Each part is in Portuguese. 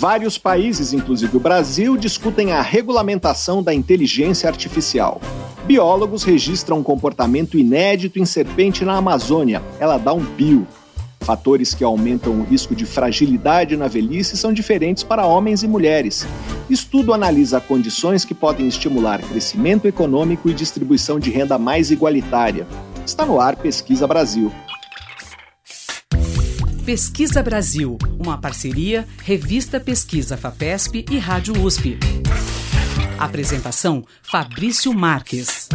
Vários países, inclusive o Brasil, discutem a regulamentação da inteligência artificial. Biólogos registram um comportamento inédito em serpente na Amazônia. Ela dá um pio. Fatores que aumentam o risco de fragilidade na velhice são diferentes para homens e mulheres. Estudo analisa condições que podem estimular crescimento econômico e distribuição de renda mais igualitária. Está no ar Pesquisa Brasil. Pesquisa Brasil, uma parceria Revista Pesquisa FAPESP e Rádio USP. Apresentação Fabrício Marques.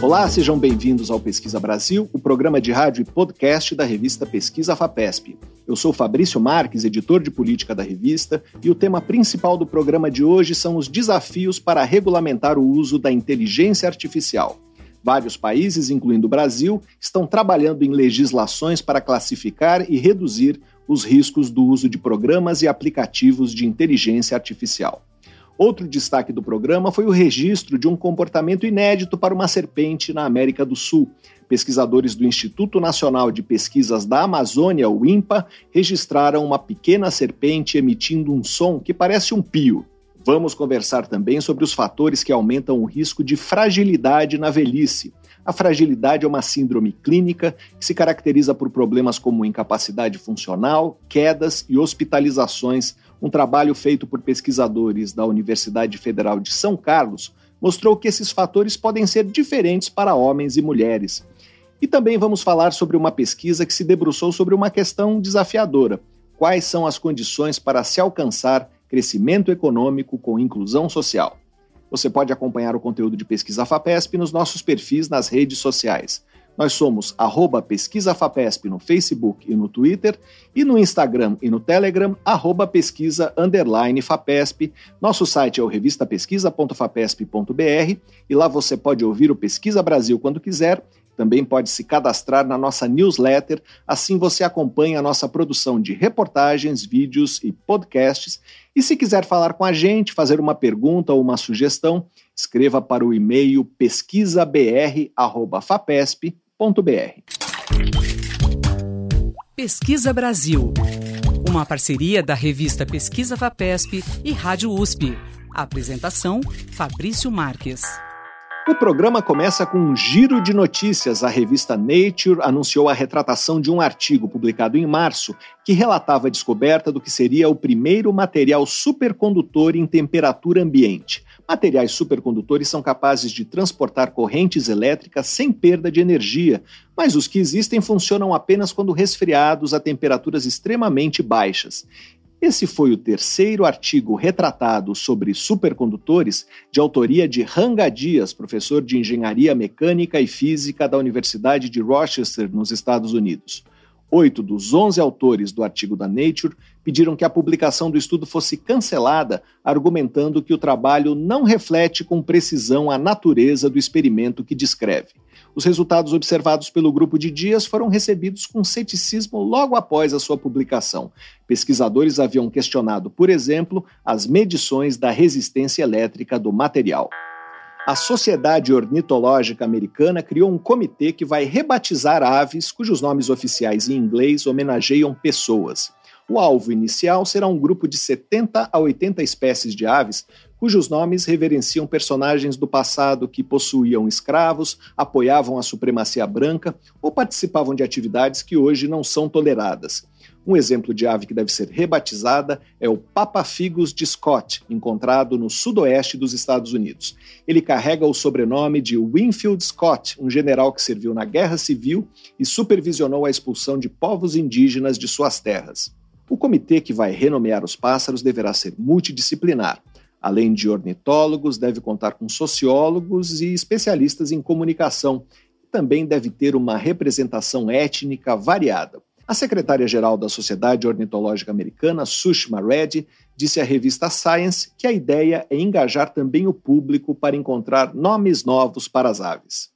Olá, sejam bem-vindos ao Pesquisa Brasil, o programa de rádio e podcast da revista Pesquisa FAPESP. Eu sou Fabrício Marques, editor de política da revista, e o tema principal do programa de hoje são os desafios para regulamentar o uso da inteligência artificial. Vários países, incluindo o Brasil, estão trabalhando em legislações para classificar e reduzir os riscos do uso de programas e aplicativos de inteligência artificial. Outro destaque do programa foi o registro de um comportamento inédito para uma serpente na América do Sul. Pesquisadores do Instituto Nacional de Pesquisas da Amazônia, o INPA, registraram uma pequena serpente emitindo um som que parece um pio. Vamos conversar também sobre os fatores que aumentam o risco de fragilidade na velhice. A fragilidade é uma síndrome clínica que se caracteriza por problemas como incapacidade funcional, quedas e hospitalizações. Um trabalho feito por pesquisadores da Universidade Federal de São Carlos mostrou que esses fatores podem ser diferentes para homens e mulheres. E também vamos falar sobre uma pesquisa que se debruçou sobre uma questão desafiadora: quais são as condições para se alcançar crescimento econômico com inclusão social. Você pode acompanhar o conteúdo de Pesquisa FAPESP nos nossos perfis nas redes sociais. Nós somos arroba Pesquisa FAPESP no Facebook e no Twitter, e no Instagram e no Telegram, arroba pesquisa underline FAPESP. Nosso site é o revistapesquisa.fapesp.br e lá você pode ouvir o Pesquisa Brasil quando quiser também pode se cadastrar na nossa newsletter, assim você acompanha a nossa produção de reportagens, vídeos e podcasts. E se quiser falar com a gente, fazer uma pergunta ou uma sugestão, escreva para o e-mail pesquisabr@fapesp.br. Pesquisa Brasil. Uma parceria da revista Pesquisa Fapesp e Rádio USP. apresentação Fabrício Marques. O programa começa com um giro de notícias. A revista Nature anunciou a retratação de um artigo publicado em março que relatava a descoberta do que seria o primeiro material supercondutor em temperatura ambiente. Materiais supercondutores são capazes de transportar correntes elétricas sem perda de energia, mas os que existem funcionam apenas quando resfriados a temperaturas extremamente baixas. Esse foi o terceiro artigo retratado sobre supercondutores de autoria de Ranga Dias, professor de Engenharia Mecânica e Física da Universidade de Rochester, nos Estados Unidos. Oito dos onze autores do artigo da Nature pediram que a publicação do estudo fosse cancelada, argumentando que o trabalho não reflete com precisão a natureza do experimento que descreve. Os resultados observados pelo grupo de Dias foram recebidos com ceticismo logo após a sua publicação. Pesquisadores haviam questionado, por exemplo, as medições da resistência elétrica do material. A Sociedade Ornitológica Americana criou um comitê que vai rebatizar aves cujos nomes oficiais em inglês homenageiam pessoas. O alvo inicial será um grupo de 70 a 80 espécies de aves cujos nomes reverenciam personagens do passado que possuíam escravos, apoiavam a supremacia branca ou participavam de atividades que hoje não são toleradas. Um exemplo de ave que deve ser rebatizada é o Papafigus de Scott, encontrado no sudoeste dos Estados Unidos. Ele carrega o sobrenome de Winfield Scott, um general que serviu na Guerra Civil e supervisionou a expulsão de povos indígenas de suas terras. O comitê que vai renomear os pássaros deverá ser multidisciplinar. Além de ornitólogos, deve contar com sociólogos e especialistas em comunicação. Também deve ter uma representação étnica variada. A secretária-geral da Sociedade Ornitológica Americana, Sushma Reddy, disse à revista Science que a ideia é engajar também o público para encontrar nomes novos para as aves.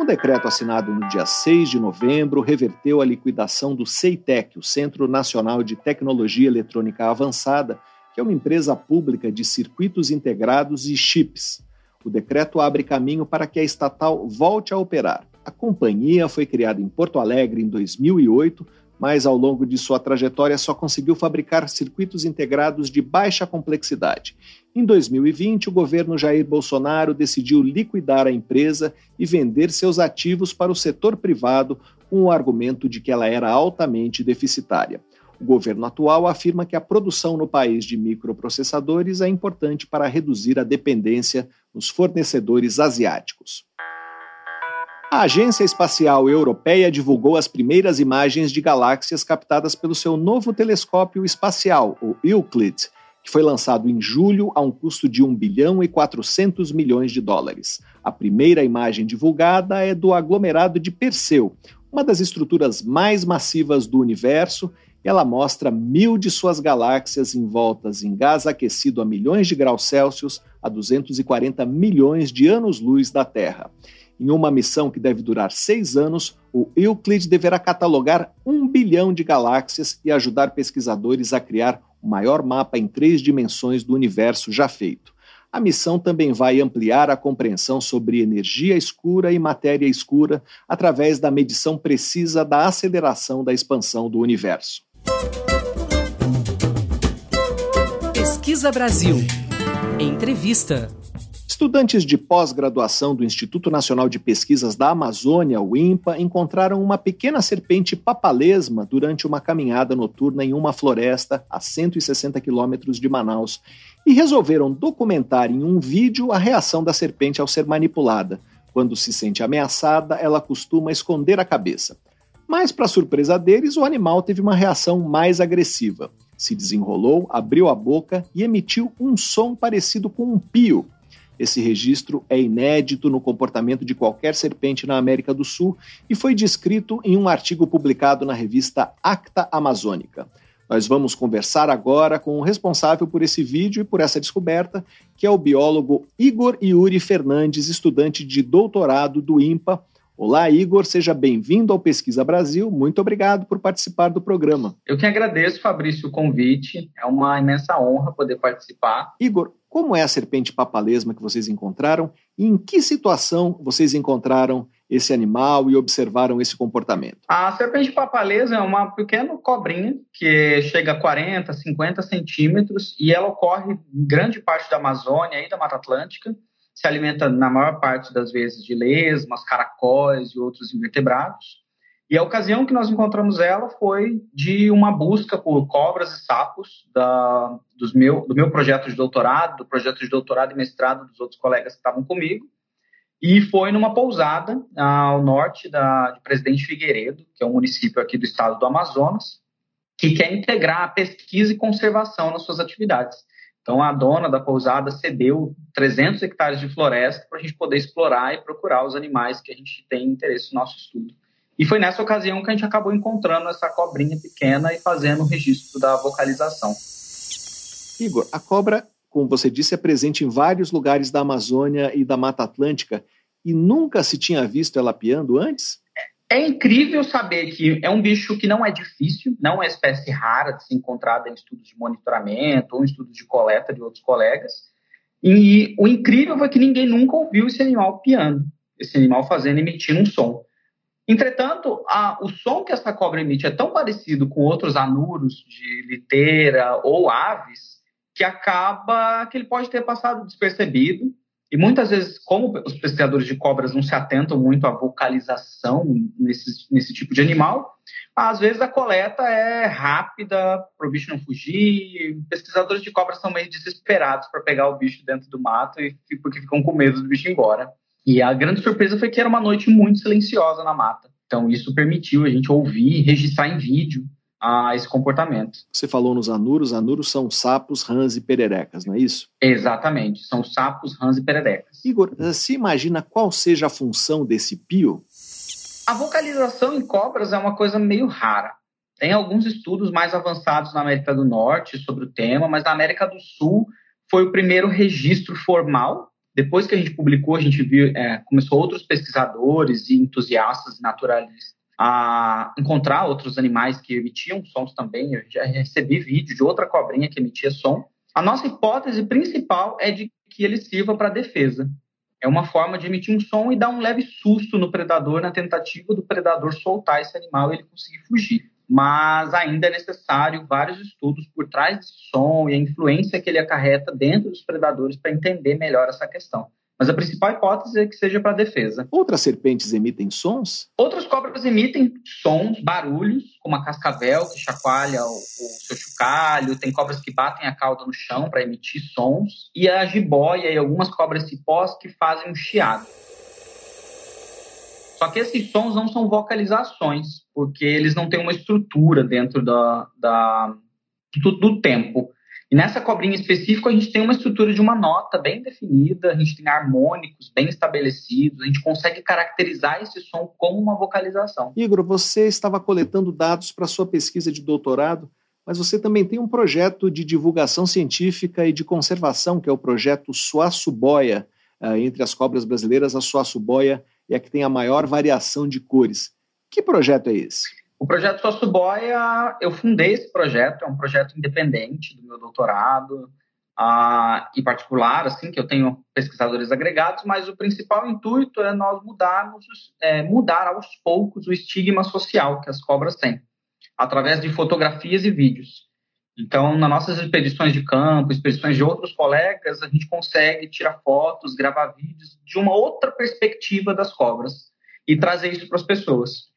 Um decreto assinado no dia 6 de novembro reverteu a liquidação do CEITEC, o Centro Nacional de Tecnologia Eletrônica Avançada, que é uma empresa pública de circuitos integrados e chips. O decreto abre caminho para que a estatal volte a operar. A companhia foi criada em Porto Alegre em 2008 mas ao longo de sua trajetória só conseguiu fabricar circuitos integrados de baixa complexidade. Em 2020, o governo Jair Bolsonaro decidiu liquidar a empresa e vender seus ativos para o setor privado com o argumento de que ela era altamente deficitária. O governo atual afirma que a produção no país de microprocessadores é importante para reduzir a dependência nos fornecedores asiáticos. A Agência Espacial Europeia divulgou as primeiras imagens de galáxias captadas pelo seu novo telescópio espacial, o Euclid, que foi lançado em julho a um custo de 1 bilhão e 400 milhões de dólares. A primeira imagem divulgada é do aglomerado de Perseu, uma das estruturas mais massivas do universo ela mostra mil de suas galáxias envoltas em gás aquecido a milhões de graus Celsius a 240 milhões de anos-luz da Terra. Em uma missão que deve durar seis anos, o Euclid deverá catalogar um bilhão de galáxias e ajudar pesquisadores a criar o maior mapa em três dimensões do universo já feito. A missão também vai ampliar a compreensão sobre energia escura e matéria escura através da medição precisa da aceleração da expansão do universo. Pesquisa Brasil. Entrevista. Estudantes de pós-graduação do Instituto Nacional de Pesquisas da Amazônia, o INPA, encontraram uma pequena serpente papalesma durante uma caminhada noturna em uma floresta a 160 quilômetros de Manaus e resolveram documentar em um vídeo a reação da serpente ao ser manipulada. Quando se sente ameaçada, ela costuma esconder a cabeça. Mas, para surpresa deles, o animal teve uma reação mais agressiva. Se desenrolou, abriu a boca e emitiu um som parecido com um pio. Esse registro é inédito no comportamento de qualquer serpente na América do Sul e foi descrito em um artigo publicado na revista Acta Amazônica. Nós vamos conversar agora com o responsável por esse vídeo e por essa descoberta, que é o biólogo Igor Yuri Fernandes, estudante de doutorado do INPA, Olá, Igor, seja bem-vindo ao Pesquisa Brasil. Muito obrigado por participar do programa. Eu que agradeço, Fabrício, o convite. É uma imensa honra poder participar. Igor, como é a serpente papalesma que vocês encontraram e em que situação vocês encontraram esse animal e observaram esse comportamento? A serpente papalesa é uma pequena cobrinha que chega a 40, 50 centímetros e ela ocorre em grande parte da Amazônia e da Mata Atlântica se alimenta na maior parte das vezes de lesmas, caracóis e outros invertebrados. E a ocasião que nós encontramos ela foi de uma busca por cobras e sapos da, dos meu, do meu projeto de doutorado, do projeto de doutorado e mestrado dos outros colegas que estavam comigo. E foi numa pousada ao norte da, de Presidente Figueiredo, que é um município aqui do estado do Amazonas, que quer integrar a pesquisa e conservação nas suas atividades. Então, a dona da pousada cedeu 300 hectares de floresta para a gente poder explorar e procurar os animais que a gente tem interesse no nosso estudo. E foi nessa ocasião que a gente acabou encontrando essa cobrinha pequena e fazendo o registro da vocalização. Igor, a cobra, como você disse, é presente em vários lugares da Amazônia e da Mata Atlântica e nunca se tinha visto ela piando antes? É incrível saber que é um bicho que não é difícil, não é espécie rara de ser encontrada em estudos de monitoramento ou em estudos de coleta de outros colegas. E o incrível foi que ninguém nunca ouviu esse animal piando, esse animal fazendo, emitindo um som. Entretanto, a, o som que essa cobra emite é tão parecido com outros anuros de liteira ou aves que acaba que ele pode ter passado despercebido e muitas vezes, como os pesquisadores de cobras não se atentam muito à vocalização nesse, nesse tipo de animal, às vezes a coleta é rápida para o bicho não fugir. Pesquisadores de cobras são meio desesperados para pegar o bicho dentro do mato e porque ficam com medo do bicho ir embora. E a grande surpresa foi que era uma noite muito silenciosa na mata. Então isso permitiu a gente ouvir e registrar em vídeo a esse comportamento. Você falou nos anuros, anuros são sapos, rãs e pererecas, não é isso? Exatamente, são sapos, rãs e pererecas. Igor, se imagina qual seja a função desse pio? A vocalização em cobras é uma coisa meio rara. Tem alguns estudos mais avançados na América do Norte sobre o tema, mas na América do Sul foi o primeiro registro formal. Depois que a gente publicou, a gente viu, é, começou outros pesquisadores e entusiastas naturalistas a encontrar outros animais que emitiam sons também. Eu já recebi vídeo de outra cobrinha que emitia som. A nossa hipótese principal é de que ele sirva para defesa. É uma forma de emitir um som e dar um leve susto no predador na tentativa do predador soltar esse animal e ele conseguir fugir. mas ainda é necessário vários estudos por trás desse som e a influência que ele acarreta dentro dos predadores para entender melhor essa questão. Mas a principal hipótese é que seja para defesa. Outras serpentes emitem sons? Outras cobras emitem sons, barulhos, como a cascavel, que chacoalha o, o seu chocalho. Tem cobras que batem a cauda no chão para emitir sons. E a jiboia e algumas cobras cipós que fazem um chiado. Só que esses sons não são vocalizações, porque eles não têm uma estrutura dentro da, da do, do tempo. E nessa cobrinha específica, a gente tem uma estrutura de uma nota bem definida, a gente tem harmônicos bem estabelecidos, a gente consegue caracterizar esse som como uma vocalização. Igor, você estava coletando dados para sua pesquisa de doutorado, mas você também tem um projeto de divulgação científica e de conservação, que é o projeto Suaçuboia. Ah, entre as cobras brasileiras, a Suaçuboia é a que tem a maior variação de cores. Que projeto é esse? O projeto Sócio Boia, eu fundei esse projeto, é um projeto independente do meu doutorado, uh, em particular, assim, que eu tenho pesquisadores agregados, mas o principal intuito é nós mudarmos, é, mudar aos poucos o estigma social que as cobras têm, através de fotografias e vídeos. Então, nas nossas expedições de campo, expedições de outros colegas, a gente consegue tirar fotos, gravar vídeos de uma outra perspectiva das cobras e trazer isso para as pessoas.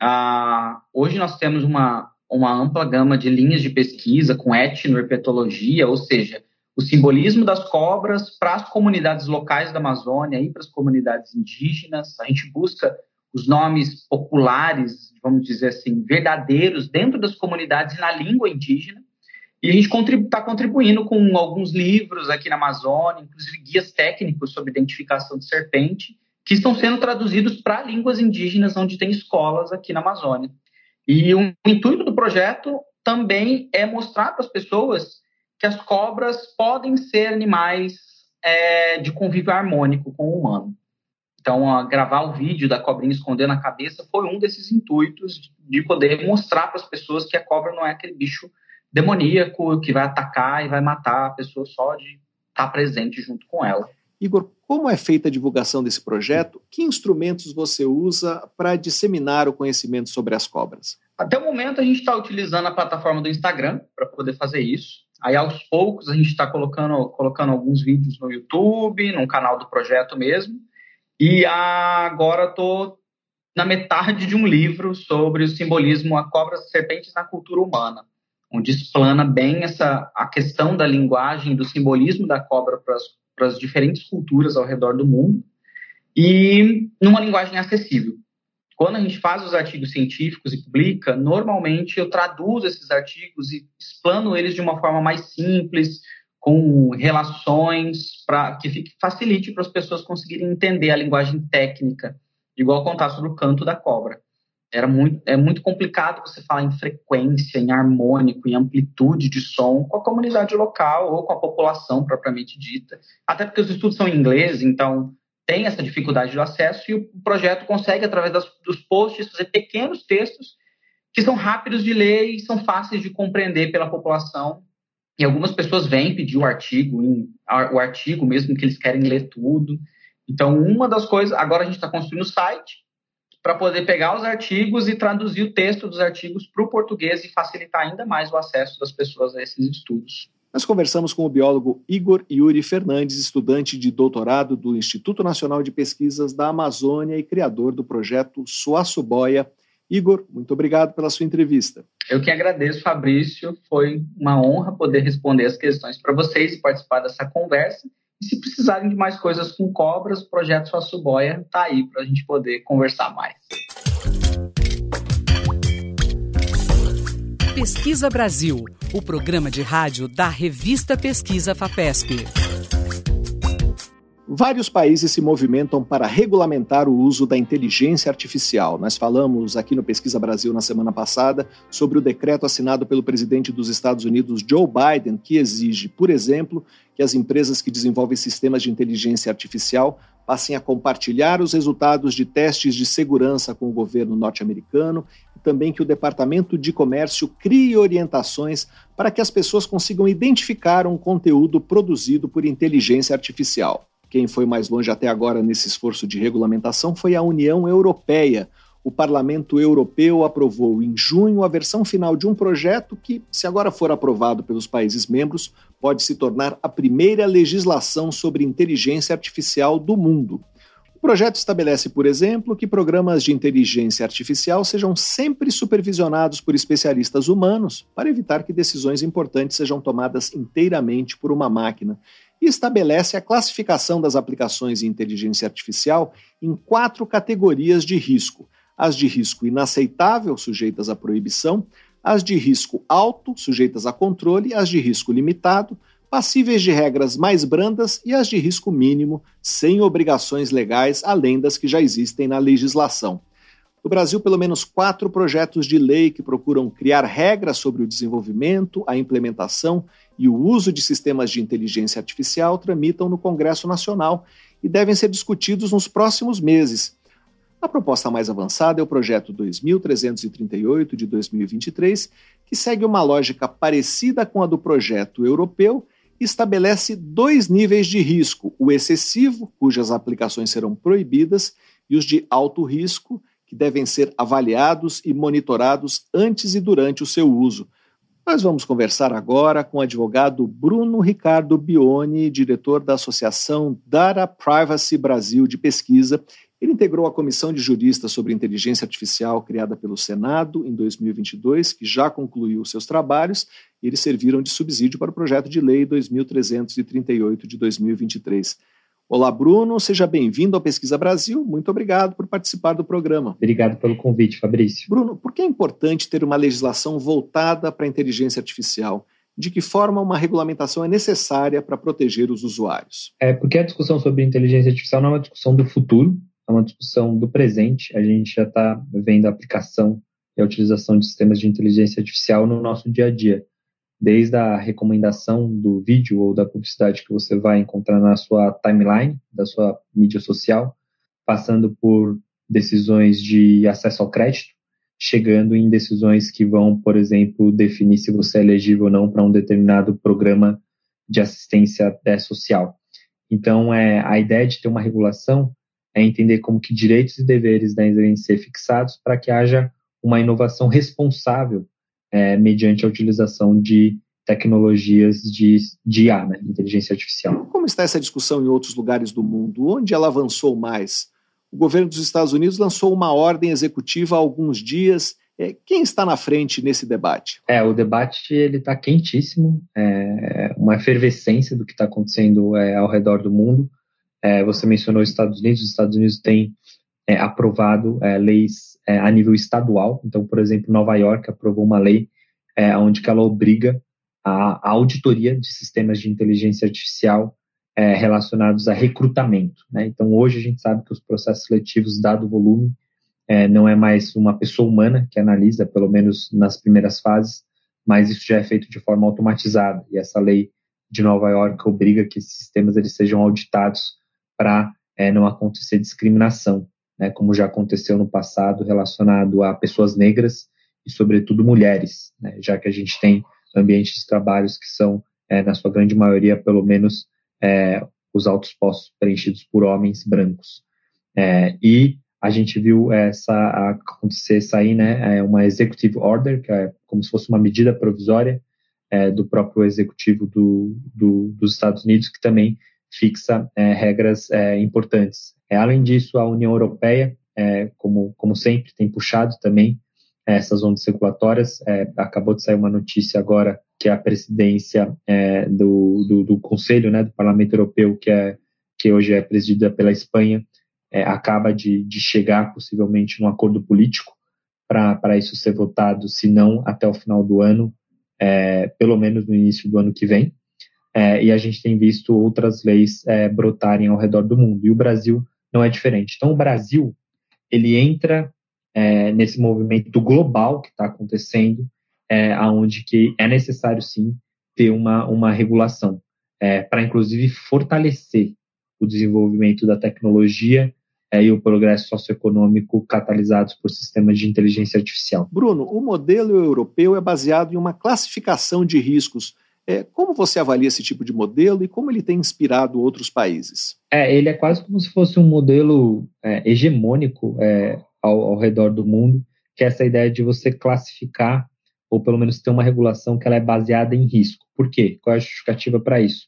Ah, hoje nós temos uma, uma ampla gama de linhas de pesquisa com etnoherpetologia, ou seja, o simbolismo das cobras para as comunidades locais da Amazônia e para as comunidades indígenas. A gente busca os nomes populares, vamos dizer assim, verdadeiros dentro das comunidades na língua indígena. E a gente está contribu tá contribuindo com alguns livros aqui na Amazônia, inclusive guias técnicos sobre identificação de serpente, que estão sendo traduzidos para línguas indígenas, onde tem escolas aqui na Amazônia. E o intuito do projeto também é mostrar para as pessoas que as cobras podem ser animais é, de convívio harmônico com o humano. Então, gravar o vídeo da cobrinha escondendo a cabeça foi um desses intuitos de poder mostrar para as pessoas que a cobra não é aquele bicho demoníaco que vai atacar e vai matar a pessoa só de estar presente junto com ela. Igor, como é feita a divulgação desse projeto? Que instrumentos você usa para disseminar o conhecimento sobre as cobras? Até o momento, a gente está utilizando a plataforma do Instagram para poder fazer isso. Aí, aos poucos, a gente está colocando, colocando alguns vídeos no YouTube, no canal do projeto mesmo. E agora estou na metade de um livro sobre o simbolismo a cobras e serpentes na cultura humana, onde explana bem essa, a questão da linguagem, do simbolismo da cobra para as para as diferentes culturas ao redor do mundo e numa linguagem acessível. Quando a gente faz os artigos científicos e publica, normalmente eu traduzo esses artigos e explano eles de uma forma mais simples, com relações para que fique, facilite para as pessoas conseguirem entender a linguagem técnica, igual contar sobre o canto da cobra. Era muito, é muito complicado você falar em frequência, em harmônico, em amplitude de som com a comunidade local ou com a população propriamente dita. Até porque os estudos são em inglês, então tem essa dificuldade do acesso e o projeto consegue, através das, dos posts, fazer pequenos textos que são rápidos de ler e são fáceis de compreender pela população. E algumas pessoas vêm pedir o artigo, o artigo mesmo que eles querem ler tudo. Então, uma das coisas, agora a gente está construindo o site, para poder pegar os artigos e traduzir o texto dos artigos para o português e facilitar ainda mais o acesso das pessoas a esses estudos. Nós conversamos com o biólogo Igor Yuri Fernandes, estudante de doutorado do Instituto Nacional de Pesquisas da Amazônia e criador do projeto Suaçuboia. Igor, muito obrigado pela sua entrevista. Eu que agradeço, Fabrício. Foi uma honra poder responder as questões para vocês e participar dessa conversa. E se precisarem de mais coisas com cobras, o projeto Sua Suboia está aí para a gente poder conversar mais. Pesquisa Brasil, o programa de rádio da revista Pesquisa FAPESP. Vários países se movimentam para regulamentar o uso da inteligência artificial. Nós falamos aqui no Pesquisa Brasil na semana passada sobre o decreto assinado pelo presidente dos Estados Unidos, Joe Biden, que exige, por exemplo, que as empresas que desenvolvem sistemas de inteligência artificial passem a compartilhar os resultados de testes de segurança com o governo norte-americano e também que o Departamento de Comércio crie orientações para que as pessoas consigam identificar um conteúdo produzido por inteligência artificial. Quem foi mais longe até agora nesse esforço de regulamentação foi a União Europeia. o Parlamento Europeu aprovou em junho a versão final de um projeto que, se agora for aprovado pelos países membros, pode se tornar a primeira legislação sobre inteligência artificial do mundo. O projeto estabelece, por exemplo, que programas de inteligência artificial sejam sempre supervisionados por especialistas humanos para evitar que decisões importantes sejam tomadas inteiramente por uma máquina. E estabelece a classificação das aplicações de inteligência artificial em quatro categorias de risco: as de risco inaceitável, sujeitas à proibição, as de risco alto, sujeitas a controle, as de risco limitado, passíveis de regras mais brandas e as de risco mínimo, sem obrigações legais além das que já existem na legislação. No Brasil, pelo menos quatro projetos de lei que procuram criar regras sobre o desenvolvimento, a implementação e o uso de sistemas de inteligência artificial tramitam no Congresso Nacional e devem ser discutidos nos próximos meses. A proposta mais avançada é o projeto 2338 de 2023, que segue uma lógica parecida com a do projeto europeu estabelece dois níveis de risco: o excessivo, cujas aplicações serão proibidas, e os de alto risco, que devem ser avaliados e monitorados antes e durante o seu uso. Nós vamos conversar agora com o advogado Bruno Ricardo Bione, diretor da Associação Data Privacy Brasil de Pesquisa ele integrou a Comissão de Juristas sobre Inteligência Artificial criada pelo Senado em 2022, que já concluiu seus trabalhos, e eles serviram de subsídio para o projeto de lei 2338 de 2023. Olá, Bruno, seja bem-vindo ao Pesquisa Brasil. Muito obrigado por participar do programa. Obrigado pelo convite, Fabrício. Bruno, por que é importante ter uma legislação voltada para a inteligência artificial? De que forma uma regulamentação é necessária para proteger os usuários? É porque a discussão sobre inteligência artificial não é uma discussão do futuro, é uma discussão do presente. A gente já está vendo a aplicação e a utilização de sistemas de inteligência artificial no nosso dia a dia. Desde a recomendação do vídeo ou da publicidade que você vai encontrar na sua timeline, da sua mídia social, passando por decisões de acesso ao crédito, chegando em decisões que vão, por exemplo, definir se você é elegível ou não para um determinado programa de assistência é, social. Então, é, a ideia de ter uma regulação é entender como que direitos e deveres devem ser fixados para que haja uma inovação responsável é, mediante a utilização de tecnologias de, de IA, né, inteligência artificial. Como está essa discussão em outros lugares do mundo? Onde ela avançou mais? O governo dos Estados Unidos lançou uma ordem executiva há alguns dias. É, quem está na frente nesse debate? É, o debate ele está quentíssimo, é uma efervescência do que está acontecendo é, ao redor do mundo. É, você mencionou os Estados Unidos, os Estados Unidos têm é, aprovado é, leis é, a nível estadual. Então, por exemplo, Nova York aprovou uma lei é, onde que ela obriga a, a, auditoria de sistemas de inteligência artificial é, relacionados a recrutamento. Né? Então, hoje a gente sabe que os processos seletivos, dado o volume, não é mais uma pessoa humana que analisa, pelo menos nas primeiras fases, mas isso já é feito de forma automatizada. E essa lei de Nova York obriga que esses sistemas eles sejam auditados para é, não acontecer discriminação, né, como já aconteceu no passado relacionado a pessoas negras e, sobretudo, mulheres, né, já que a gente tem ambientes de trabalhos que são, é, na sua grande maioria, pelo menos, é, os altos postos preenchidos por homens brancos. É, e a gente viu essa acontecer sair, né, é, uma executive order, que é como se fosse uma medida provisória é, do próprio executivo do, do, dos Estados Unidos, que também fixa é, regras é, importantes. É, além disso, a União Europeia, é, como, como sempre, tem puxado também é, essas ondas regulatórias. É, acabou de sair uma notícia agora que a presidência do, do, do, Conselho, né, do Parlamento Europeu, que, é, que hoje é presidida pela Espanha, acaba de, de chegar possivelmente num acordo político para isso ser votado, se não até o final do ano, pelo menos no início do ano que vem é, e a gente tem visto outras leis é, brotarem ao redor do mundo. E o Brasil não é diferente. Então, o Brasil ele entra é, nesse movimento global que está acontecendo, é, aonde que é necessário sim ter uma, uma regulação é, para inclusive fortalecer o desenvolvimento da tecnologia é, e o progresso socioeconômico catalisados por sistemas de inteligência artificial. Bruno, o modelo europeu é baseado em uma classificação de riscos é, como você avalia esse tipo de modelo e como ele tem inspirado outros países? É, ele é quase como se fosse um modelo é, hegemônico é, ao, ao redor do mundo, que é essa ideia de você classificar ou pelo menos ter uma regulação que ela é baseada em risco. Por quê? Qual é a justificativa para isso?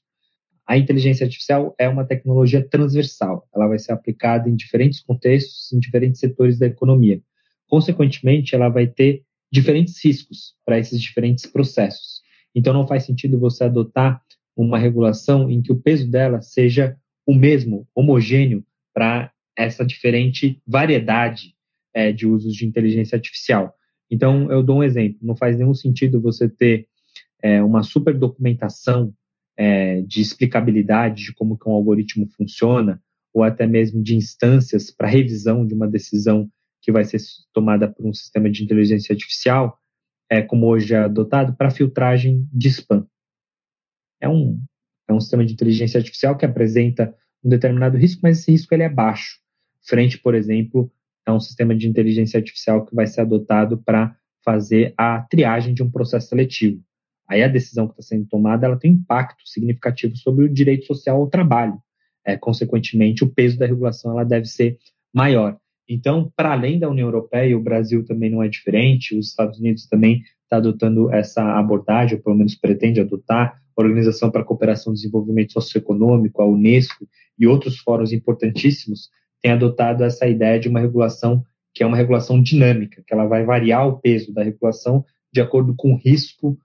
A inteligência artificial é uma tecnologia transversal. Ela vai ser aplicada em diferentes contextos, em diferentes setores da economia. Consequentemente, ela vai ter diferentes riscos para esses diferentes processos. Então, não faz sentido você adotar uma regulação em que o peso dela seja o mesmo, homogêneo, para essa diferente variedade é, de usos de inteligência artificial. Então, eu dou um exemplo: não faz nenhum sentido você ter é, uma super documentação é, de explicabilidade de como que um algoritmo funciona, ou até mesmo de instâncias para revisão de uma decisão que vai ser tomada por um sistema de inteligência artificial, é, como hoje é adotado, para filtragem de spam. É um, é um sistema de inteligência artificial que apresenta um determinado risco, mas esse risco ele é baixo, frente, por exemplo, a um sistema de inteligência artificial que vai ser adotado para fazer a triagem de um processo seletivo. Aí a decisão que está sendo tomada ela tem impacto significativo sobre o direito social ao trabalho. É, consequentemente, o peso da regulação ela deve ser maior. Então, para além da União Europeia, o Brasil também não é diferente, os Estados Unidos também está adotando essa abordagem, ou pelo menos pretende adotar, a Organização para a Cooperação e Desenvolvimento Socioeconômico, a Unesco e outros fóruns importantíssimos têm adotado essa ideia de uma regulação que é uma regulação dinâmica, que ela vai variar o peso da regulação de acordo com o risco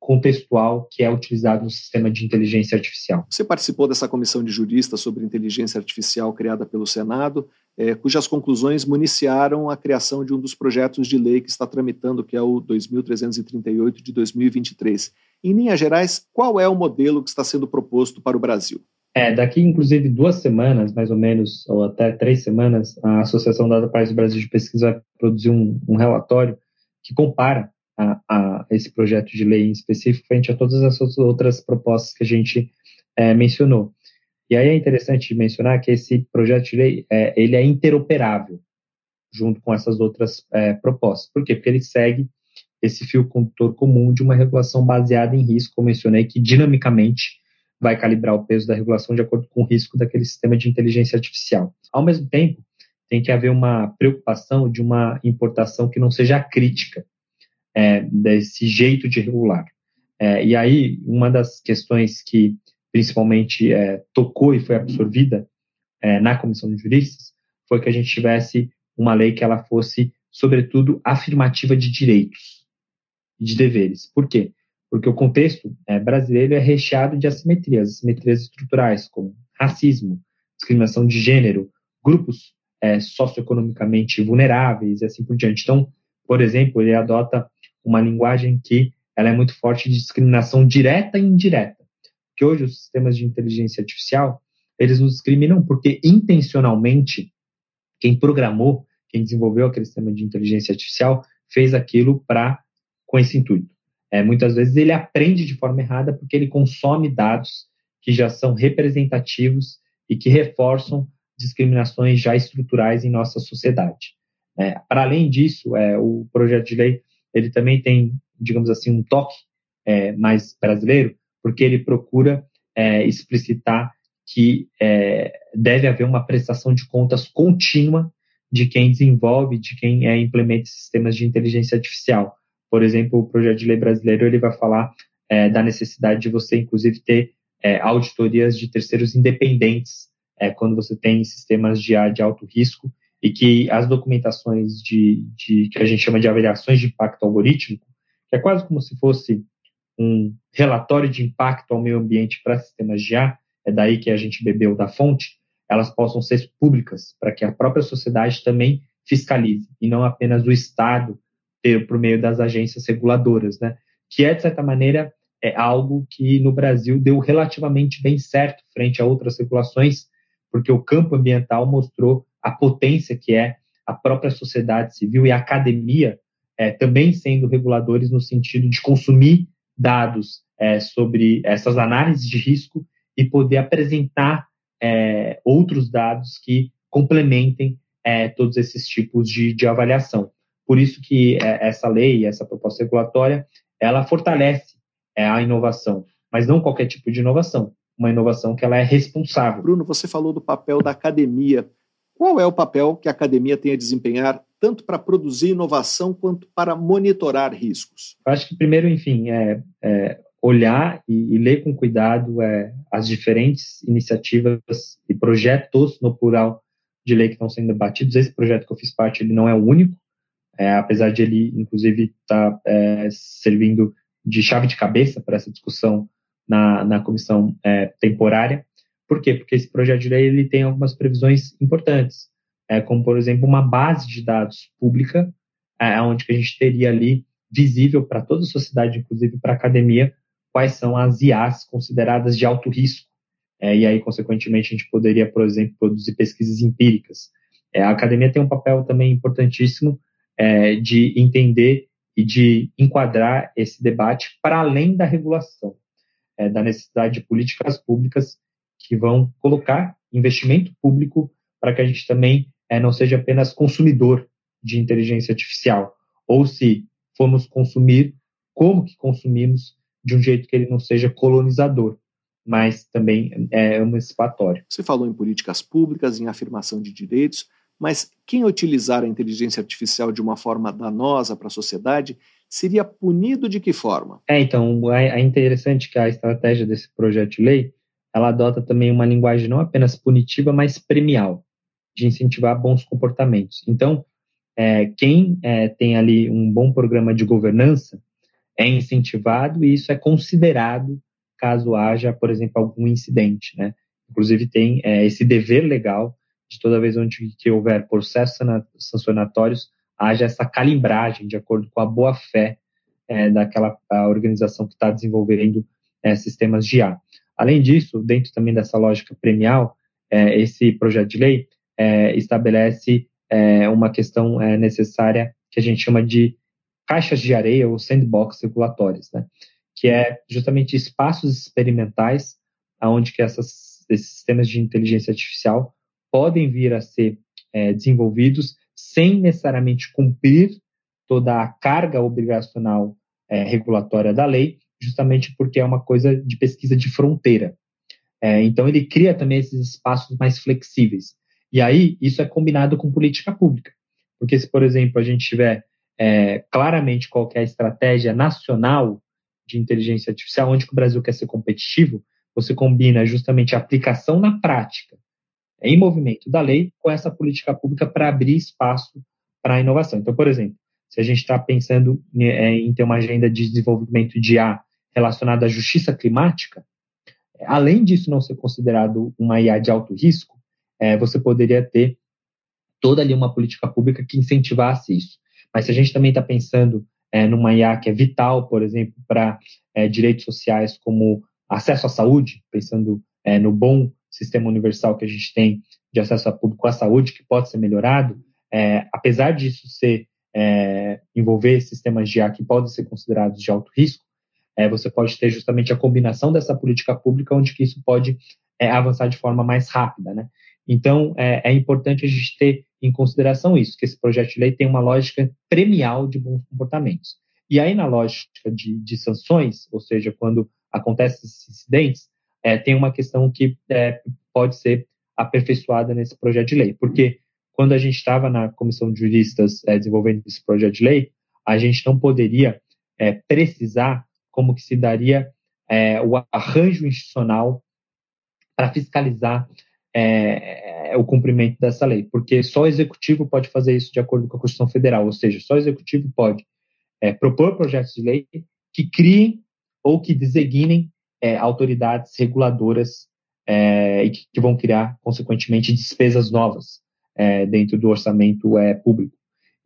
contextual que é utilizado no sistema de inteligência artificial. Você participou dessa comissão de juristas sobre inteligência artificial criada pelo Senado, é, cujas conclusões municiaram a criação de um dos projetos de lei que está tramitando, que é o 2338 de 2023. Em linhas gerais, qual é o modelo que está sendo proposto para o Brasil? É, daqui inclusive duas semanas, mais ou menos, ou até três semanas, a Associação Data Paz do Brasil de Pesquisa vai produzir um, um relatório que compara a, a, esse projeto de lei em específico frente a todas as outras propostas que a gente é, mencionou. E aí é interessante mencionar que esse projeto de lei é, ele é interoperável junto com essas outras é, propostas. Por quê? Porque ele segue esse fio condutor comum de uma regulação baseada em risco, como mencionei, que dinamicamente vai calibrar o peso da regulação de acordo com o risco daquele sistema de inteligência artificial. Ao mesmo tempo, tem que haver uma preocupação de uma importação que não seja crítica é, desse jeito de regular. É, e aí, uma das questões que principalmente é, tocou e foi absorvida é, na comissão de juristas foi que a gente tivesse uma lei que ela fosse, sobretudo, afirmativa de direitos e de deveres. Por quê? Porque o contexto é, brasileiro é recheado de assimetrias, assimetrias estruturais, como racismo, discriminação de gênero, grupos é, socioeconomicamente vulneráveis e assim por diante. Então, por exemplo, ele adota uma linguagem que ela é muito forte de discriminação direta e indireta. Que hoje os sistemas de inteligência artificial, eles nos discriminam porque intencionalmente quem programou, quem desenvolveu aquele sistema de inteligência artificial, fez aquilo para com esse intuito. É, muitas vezes ele aprende de forma errada porque ele consome dados que já são representativos e que reforçam discriminações já estruturais em nossa sociedade. É, para além disso, é, o projeto de lei ele também tem, digamos assim, um toque é, mais brasileiro, porque ele procura é, explicitar que é, deve haver uma prestação de contas contínua de quem desenvolve, de quem é, implementa sistemas de inteligência artificial. Por exemplo, o projeto de lei brasileiro ele vai falar da necessidade de você, inclusive, ter auditorias de terceiros independentes é, quando você tem sistemas de, de alto risco e que as documentações de, de, que a gente chama de avaliações de impacto algorítmico, que é quase como se fosse um relatório de impacto ao meio ambiente para sistemas de IA, é daí que a gente bebeu da fonte, elas possam ser públicas, para que a própria sociedade também fiscalize, e não apenas o Estado ter por meio das agências reguladoras, né? Que é, de certa maneira, é algo que no Brasil deu relativamente bem certo frente a outras regulações, porque o campo ambiental mostrou a potência que é a própria sociedade civil e a academia é, também sendo reguladores no sentido de consumir dados é, sobre essas análises de risco e poder apresentar é, outros dados que complementem é, todos esses tipos de, de, avaliação. Por isso que é, essa lei, essa proposta regulatória, ela fortalece é, a inovação, mas não qualquer tipo de inovação, uma inovação que ela é responsável. Bruno, você falou do papel da academia Qual é o papel que a academia tem a desempenhar tanto para produzir inovação quanto para monitorar riscos? Acho que primeiro, enfim, é, é olhar e, e, ler com cuidado é, as diferentes iniciativas e projetos no plural de lei que estão sendo debatidos. Esse projeto que eu fiz parte, ele não é o único, é, apesar de ele, inclusive, estar tá, é, servindo de chave de cabeça para essa discussão na, na comissão é, temporária. Por quê? Porque esse projeto de lei ele tem algumas previsões importantes, é, como, por exemplo, uma base de dados pública, é, onde que a gente teria ali visível para toda a sociedade, inclusive para a academia, quais são as IAs consideradas de alto risco. É, e aí, consequentemente, a gente poderia, por exemplo, produzir pesquisas empíricas. É, a academia tem um papel também importantíssimo é, de entender e de enquadrar esse debate para além da regulação, é, da necessidade de políticas públicas que vão colocar investimento público para que a gente também é, não seja apenas consumidor de inteligência artificial, ou se formos consumir, como que consumimos de um jeito que ele não seja colonizador, mas também é emancipatório. Você falou em políticas públicas, em afirmação de direitos, mas quem utilizar a inteligência artificial de uma forma danosa para a sociedade seria punido de que forma? É, então, é, é interessante que a estratégia desse projeto de lei ela adota também uma linguagem não apenas punitiva, mas premial, de incentivar bons comportamentos. Então, é, quem é, tem ali um bom programa de governança é incentivado e isso é considerado caso haja, por exemplo, algum incidente, né? Inclusive tem é, esse dever legal de toda vez onde que houver processos sancionatórios, haja essa calibragem de acordo com a boa fé é, daquela organização que está desenvolvendo é, sistemas de IA. Além disso, dentro também dessa lógica premial, é, esse projeto de lei é, estabelece é, uma questão é, necessária que a gente chama de caixas de areia ou sandbox regulatórias, né? que é justamente espaços experimentais aonde que essas, esses sistemas de inteligência artificial podem vir a ser é, desenvolvidos sem necessariamente cumprir toda a carga obrigacional é, regulatória da lei, justamente porque é uma coisa de pesquisa de fronteira. É, então, ele cria também esses espaços mais flexíveis. E aí, isso é combinado com política pública. Porque se, por exemplo, a gente tiver é, claramente qual é estratégia nacional de inteligência artificial, onde o Brasil quer ser competitivo, você combina justamente a aplicação na prática em movimento da lei com essa política pública para abrir espaço para a inovação. Então, por exemplo, se a gente está pensando é, em ter uma agenda de desenvolvimento de IA relacionada à justiça climática, além disso não ser considerado uma IA de alto risco, é, você poderia ter toda ali uma política pública que incentivasse isso. Mas se a gente também está pensando é, numa IA que é vital, por exemplo, para é, direitos sociais como acesso à saúde, pensando é, no bom sistema universal que a gente tem de acesso a público à saúde, que pode ser melhorado, é, apesar disso ser é, envolver sistemas de IA que podem ser considerados de alto risco, é, você pode ter justamente a combinação dessa política pública, onde que isso pode é, avançar de forma mais rápida, né? Então, é, é, importante a gente ter em consideração isso, que esse projeto de lei tem uma lógica premial de bons comportamentos. E aí, na lógica de, de sanções, ou seja, quando acontecem esses incidentes, é, tem uma questão que é, pode ser aperfeiçoada nesse projeto de lei. Porque quando a gente estava na comissão de juristas é, desenvolvendo esse projeto de lei, a gente não poderia é, precisar como que se daria é, o arranjo institucional para fiscalizar é, o cumprimento dessa lei, porque só o executivo pode fazer isso de acordo com a Constituição Federal, ou seja, só o executivo pode é, propor projetos de lei que criem ou que designem é, autoridades reguladoras é, e que, que, vão criar, consequentemente, despesas novas é, dentro do orçamento é, público.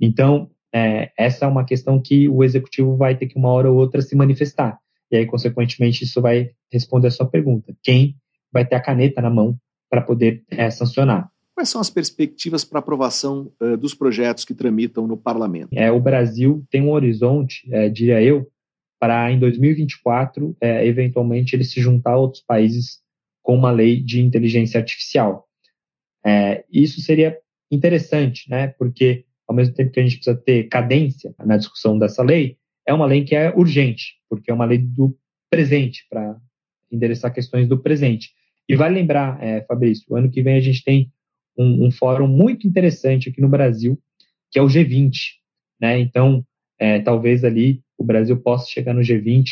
Então, é, essa é uma questão que o executivo vai ter que, uma hora ou outra, se manifestar. E aí, consequentemente, isso vai responder a sua pergunta. Quem vai ter a caneta na mão para poder é, sancionar? Quais são as perspectivas para aprovação uh, dos projetos que tramitam no parlamento? É, o Brasil tem um horizonte, é, diria eu, para em 2024, é, eventualmente, ele se juntar a outros países com uma lei de inteligência artificial. É, isso seria interessante, né? Porque ao mesmo tempo que a gente precisa ter cadência na discussão dessa lei, é uma lei que é urgente, porque é uma lei do presente para endereçar questões do presente. E vai lembrar, é, Fabrício, o ano que vem a gente tem um, um fórum muito interessante aqui no Brasil, que é o G20. Né? Então, é, talvez ali o Brasil possa chegar no G20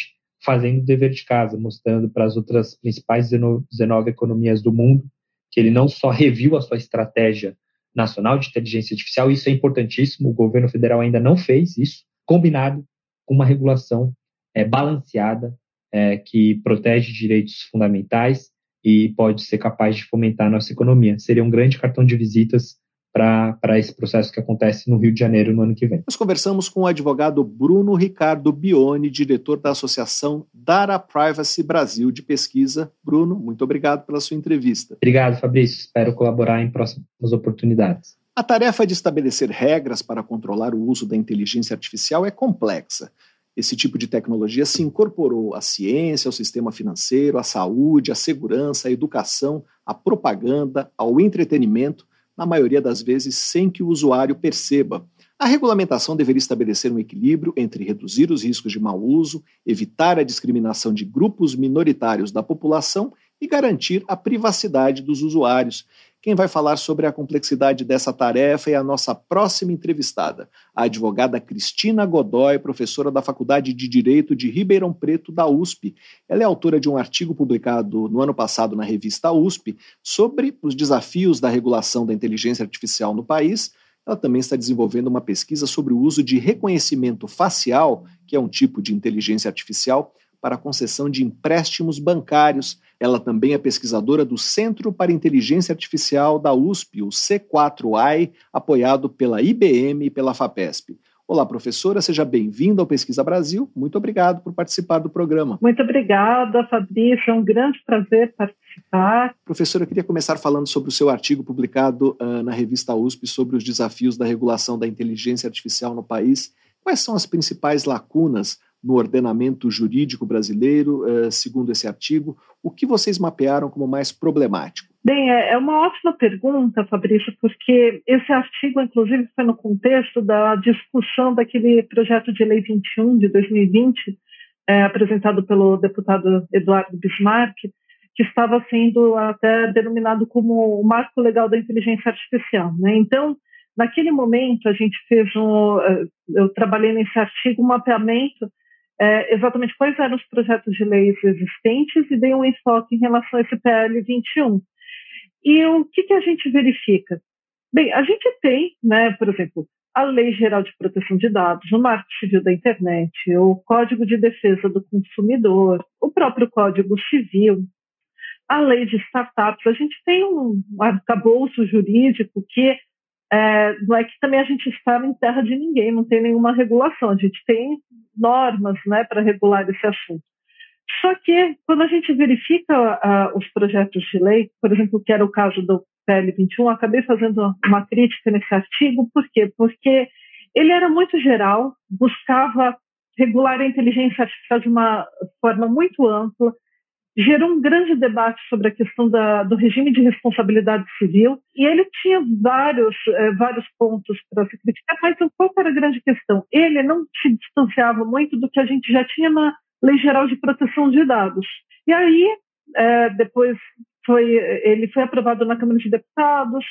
fazendo o dever de casa, mostrando para as outras principais 19 economias do mundo que ele não só reviu a sua estratégia nacional de inteligência artificial, isso é importantíssimo, o governo federal ainda não fez isso, combinado com uma regulação é, balanceada é, que protege direitos fundamentais e pode ser capaz de fomentar a nossa economia. Seria um grande cartão de visitas para esse processo que acontece no Rio de Janeiro no ano que vem. Nós conversamos com o advogado Bruno Ricardo Bione, diretor da Associação Data Privacy Brasil de Pesquisa. Bruno, muito obrigado pela sua entrevista. Obrigado, Fabrício. Espero colaborar em próximas oportunidades. A tarefa de estabelecer regras para controlar o uso da inteligência artificial é complexa. Esse tipo de tecnologia se incorporou à ciência, ao sistema financeiro, à saúde, à segurança, à educação, à propaganda, ao entretenimento na maioria das vezes sem que o usuário perceba. A regulamentação deveria estabelecer um equilíbrio entre reduzir os riscos de mau uso, evitar a discriminação de grupos minoritários da população e garantir a privacidade dos usuários. Quem vai falar sobre a complexidade dessa tarefa é a nossa próxima entrevistada, a advogada Cristina Godoy, professora da Faculdade de Direito de Ribeirão Preto, da USP. Ela é autora de um artigo publicado no ano passado na revista USP sobre os desafios da regulação da inteligência artificial no país. Ela também está desenvolvendo uma pesquisa sobre o uso de reconhecimento facial, que é um tipo de inteligência artificial, para a concessão de empréstimos bancários. Ela também é pesquisadora do Centro para Inteligência Artificial da USP, o C4AI, apoiado pela IBM e pela FAPESP. Olá, professora, seja bem-vinda ao Pesquisa Brasil. Muito obrigado por participar do programa. Muito obrigada, Fabrício. É um grande prazer participar. Professora, eu queria começar falando sobre o seu artigo publicado uh, na revista USP sobre os desafios da regulação da inteligência artificial no país. Quais são as principais lacunas no ordenamento jurídico brasileiro, eh, segundo esse artigo? O que vocês mapearam como mais problemático? Bem, é, é uma ótima pergunta, Fabrício, porque esse artigo, inclusive, foi no contexto da discussão daquele projeto de lei 21 de 2020, é, apresentado pelo deputado Eduardo Bismarck, que estava sendo até denominado como o marco legal da inteligência artificial. Né? Então, naquele momento, a gente fez um. Eh, eu trabalhei nesse artigo um mapeamento é, exatamente quais eram os projetos de leis existentes e dei um enfoque em relação a esse PL 21. E o que, que a gente verifica? Bem, a gente tem, né, por exemplo, a Lei Geral de Proteção de Dados, o Marco Civil da Internet, o Código de Defesa do Consumidor, o próprio Código Civil, a Lei de Startups. A gente tem um arcabouço jurídico que é, não é que também a gente está em terra de ninguém, não tem nenhuma regulação, a gente tem normas né, para regular esse assunto. Só que, quando a gente verifica uh, os projetos de lei, por exemplo, que era o caso do PL 21, acabei fazendo uma crítica nesse artigo, por quê? Porque ele era muito geral, buscava regular a inteligência artificial de uma forma muito ampla, gerou um grande debate sobre a questão da, do regime de responsabilidade civil e ele tinha vários, eh, vários pontos para se criticar, mas qual era a grande questão? Ele não se distanciava muito do que a gente já tinha na Lei Geral de Proteção de Dados. E aí, eh, depois, foi, ele foi aprovado na Câmara de Deputados,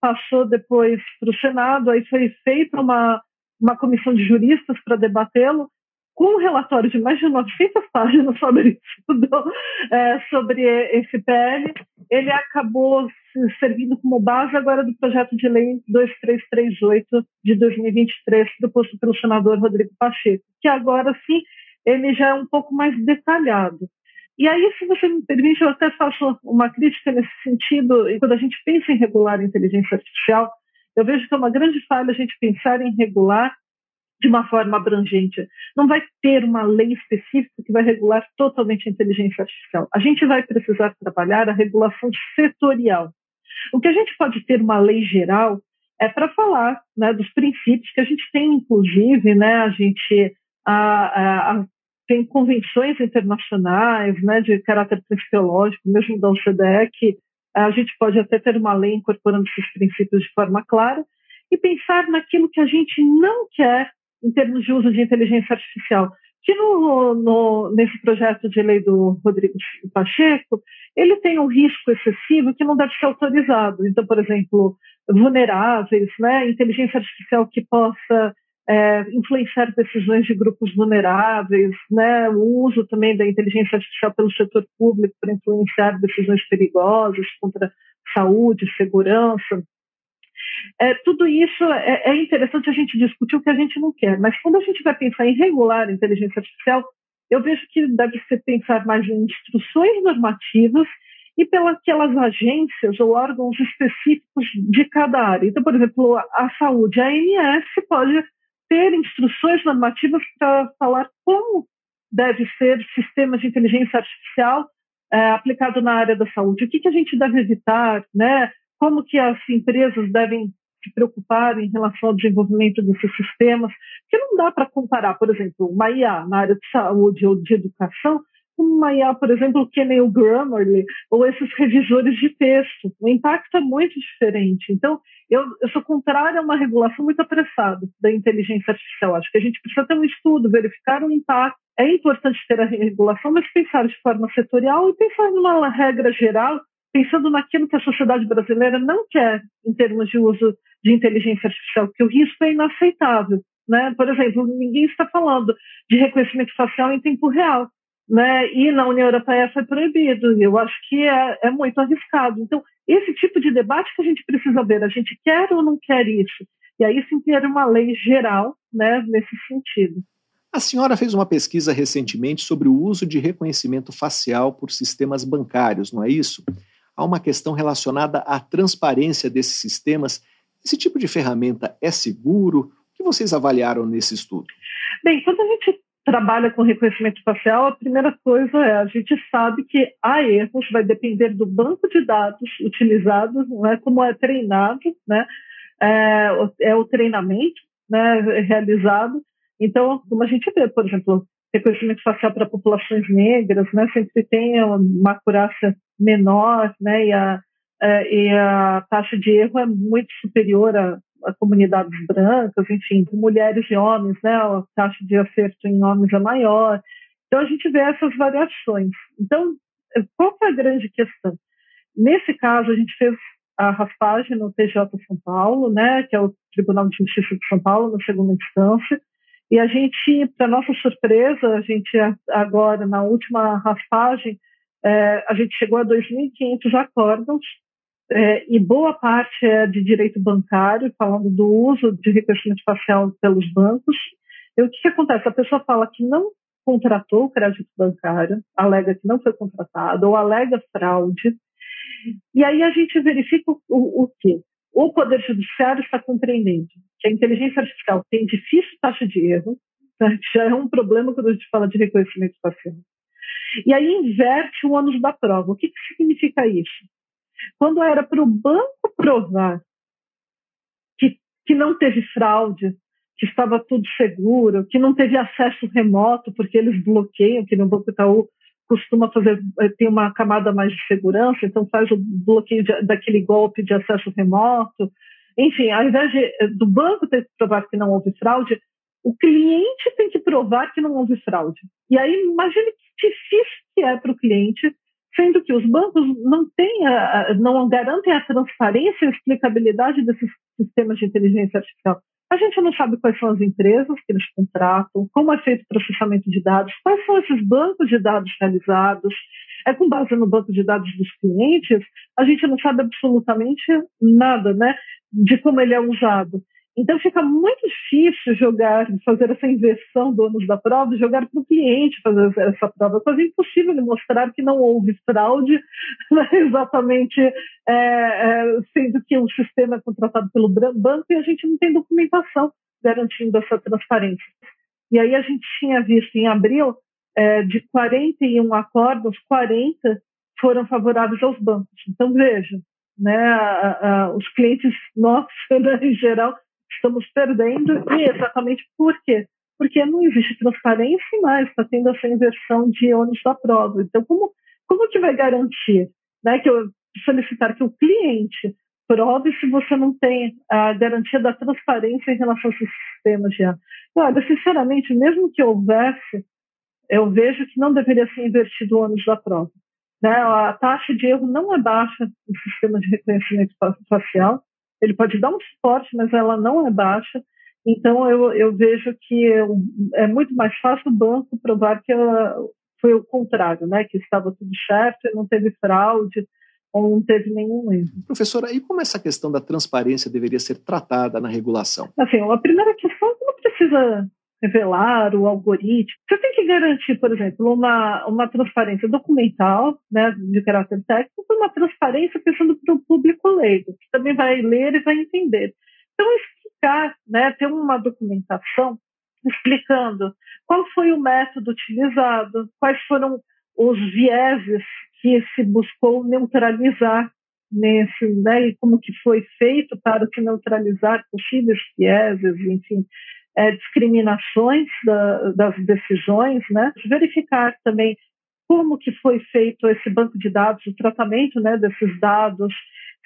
passou depois para o Senado, aí foi feita uma, uma comissão de juristas para debatê-lo, com um relatório de mais de 900 páginas sobre isso, é, sobre esse PL, ele acabou servindo como base agora do projeto de lei 2338 de 2023, proposto pelo senador Rodrigo Pacheco, que agora sim ele já é um pouco mais detalhado. E aí, se você me permite, eu até faço uma crítica nesse sentido, e quando a gente pensa em regular a inteligência artificial, eu vejo que é uma grande falha a gente pensar em regular de uma forma abrangente. Não vai ter uma lei específica que vai regular totalmente a inteligência artificial. A gente vai precisar trabalhar a regulação setorial. O que a gente pode ter uma lei geral é para falar né, dos princípios que a gente tem, inclusive, né, a gente a, a, a, tem convenções internacionais né, de caráter principiológico, mesmo da OCDE, que a gente pode até ter uma lei incorporando esses princípios de forma clara e pensar naquilo que a gente não quer em termos de uso de inteligência artificial, que no, no, nesse projeto de lei do Rodrigo Pacheco, ele tem um risco excessivo que não deve ser autorizado. Então, por exemplo, vulneráveis, né, inteligência artificial que possa é, influenciar decisões de grupos vulneráveis, né, o uso também da inteligência artificial pelo setor público para influenciar decisões perigosas contra saúde, segurança. É, tudo isso é, é, interessante a gente discutir o que a gente não quer, mas quando a gente vai pensar em regular a inteligência artificial, eu vejo que deve ser pensar mais em instruções normativas e pelas agências ou órgãos específicos de cada área. Então, por exemplo, a saúde, a ANS pode ter instruções normativas para falar como deve ser sistemas de inteligência artificial é, aplicado na área da saúde. O que, que a gente deve evitar, né? Como que as empresas devem se preocupar em relação ao desenvolvimento desses sistemas, que não dá para comparar, por exemplo, uma IA na área de saúde ou de educação com uma IA, por exemplo, que nem o Grammarly ou esses revisores de texto. O impacto é muito diferente. Então, eu, eu sou contrária a uma regulação muito apressada da inteligência artificial. Acho que a gente precisa ter um estudo, verificar o impacto. É importante ter a regulação, mas pensar de forma setorial e pensar numa regra geral pensando naquilo que a sociedade brasileira não quer em termos de uso de inteligência artificial, que o risco é inaceitável. Né? Por exemplo, ninguém está falando de reconhecimento facial em tempo real. Né? E na União Europeia foi proibido. Eu acho que é, é muito arriscado. Então, esse tipo de debate que a gente precisa ver, a gente quer ou não quer isso? E aí sim ter uma lei geral né, nesse sentido. A senhora fez uma pesquisa recentemente sobre o uso de reconhecimento facial por sistemas bancários, não é isso? Há uma questão relacionada à transparência desses sistemas. Esse tipo de ferramenta é seguro? O que vocês avaliaram nesse estudo? Bem, quando a gente trabalha com reconhecimento facial, a primeira coisa é a gente sabe que há erros, vai depender do banco de dados utilizado, não é como é treinado, né? É, é o treinamento né, realizado. Então, como a gente vê, por exemplo, reconhecimento facial para populações negras, né, sempre tem uma acurácia menor, né, e a, é, e a taxa de erro é muito superior a, a comunidades brancas, enfim, mulheres e homens, né, a taxa de acerto em homens é maior. Então a gente vê essas variações. Então, qual é a grande questão? Nesse caso, a gente fez a raspagem no TJ São Paulo, né, que é o Tribunal de Justiça de São Paulo, na segunda instância, e a gente, para nossa surpresa, a gente agora, na última raspagem, é, a gente chegou a 2.500 acórdãos, é, e boa parte é de direito bancário, falando do uso de reconhecimento facial pelos bancos. E o que, que acontece? A pessoa fala que não contratou o crédito bancário, alega que não foi contratado, ou alega fraude, e aí a gente verifica o, o quê? O Poder Judiciário está compreendendo que a inteligência artificial tem difícil taxa de erro, tá? já é um problema quando a gente fala de reconhecimento facial. E aí inverte o ônus da prova. O que, que significa isso? Quando era para o banco provar que, que não teve fraude, que estava tudo seguro, que não teve acesso remoto, porque eles bloqueiam, que no Banco Itaú costuma fazer, eh, tem uma camada mais de segurança, então faz o bloqueio de, daquele golpe de acesso remoto. Enfim, ao invés de, eh, do banco ter que provar que não houve fraude, o cliente tem que provar que não houve fraude. E aí, imagine que difícil que é para o cliente, sendo que os bancos não, têm a, não garantem a transparência e a explicabilidade desses sistemas de inteligência artificial. A gente não sabe quais são as empresas que eles contratam, como é feito o processamento de dados, quais são esses bancos de dados realizados. É com base no banco de dados dos clientes, a gente não sabe absolutamente nada, né, de como ele é usado. Então fica muito difícil jogar, fazer essa inversão do ônus da prova, jogar para o cliente fazer essa prova. É quase impossível ele mostrar que não houve fraude, né, exatamente é, é, sendo que o sistema é contratado pelo banco e a gente não tem documentação garantindo essa transparência. E aí a gente tinha visto em abril, é, de 41 acordos, 40 foram favoráveis aos bancos. Então veja, né, a, a, os clientes nossos, né, em geral, estamos perdendo, e exatamente por quê? Porque não existe transparência mais, está tendo essa inversão de ônus da prova. Então, como, como que vai garantir né, que eu solicitar que o cliente prove se você não tem a garantia da transparência em relação aos sistemas de ar? Olha, sinceramente, mesmo que houvesse eu vejo que não deveria ser invertido o ônus da prova. Né? A taxa de erro não é baixa no sistema de reconhecimento facial. Ele pode dar um suporte, mas ela não é baixa. Então, eu, eu vejo que é muito mais fácil o banco provar que foi o contrário, né? que estava tudo certo e não teve fraude ou não teve nenhum erro. Professora, e como essa questão da transparência deveria ser tratada na regulação? Assim, a primeira questão é que não precisa revelar o algoritmo. Você tem que garantir, por exemplo, uma, uma transparência documental, né, de caráter técnico, uma transparência pensando para o público leigo, que também vai ler e vai entender. Então, explicar, né, ter uma documentação explicando qual foi o método utilizado, quais foram os vieses que se buscou neutralizar nesse, né, e como que foi feito para se neutralizar possíveis vieses, enfim, é, discriminações da, das decisões, né? Verificar também como que foi feito esse banco de dados, o tratamento né, desses dados,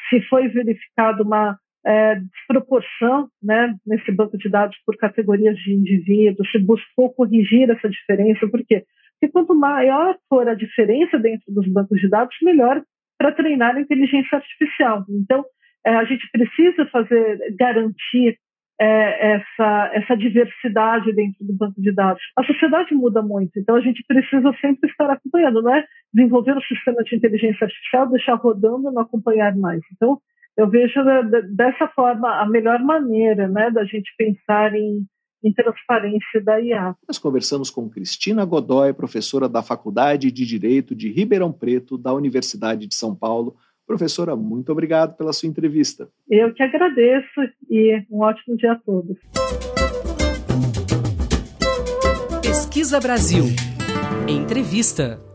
se foi verificado uma é, desproporção né, nesse banco de dados por categorias de indivíduos, se buscou corrigir essa diferença, por quê? Porque quanto maior for a diferença dentro dos bancos de dados, melhor para treinar a inteligência artificial. Então, é, a gente precisa fazer, garantir é, essa, essa diversidade dentro do banco de dados. A sociedade muda muito, então a gente precisa sempre estar acompanhando, não é desenvolver o sistema de inteligência artificial, deixar rodando não acompanhar mais. Então, eu vejo dessa forma a melhor maneira né, da gente pensar em, em transparência da IA. Nós conversamos com Cristina Godoy, professora da Faculdade de Direito de Ribeirão Preto, da Universidade de São Paulo, Professora, muito obrigado pela sua entrevista. Eu que agradeço e um ótimo dia a todos. Pesquisa Brasil. Entrevista.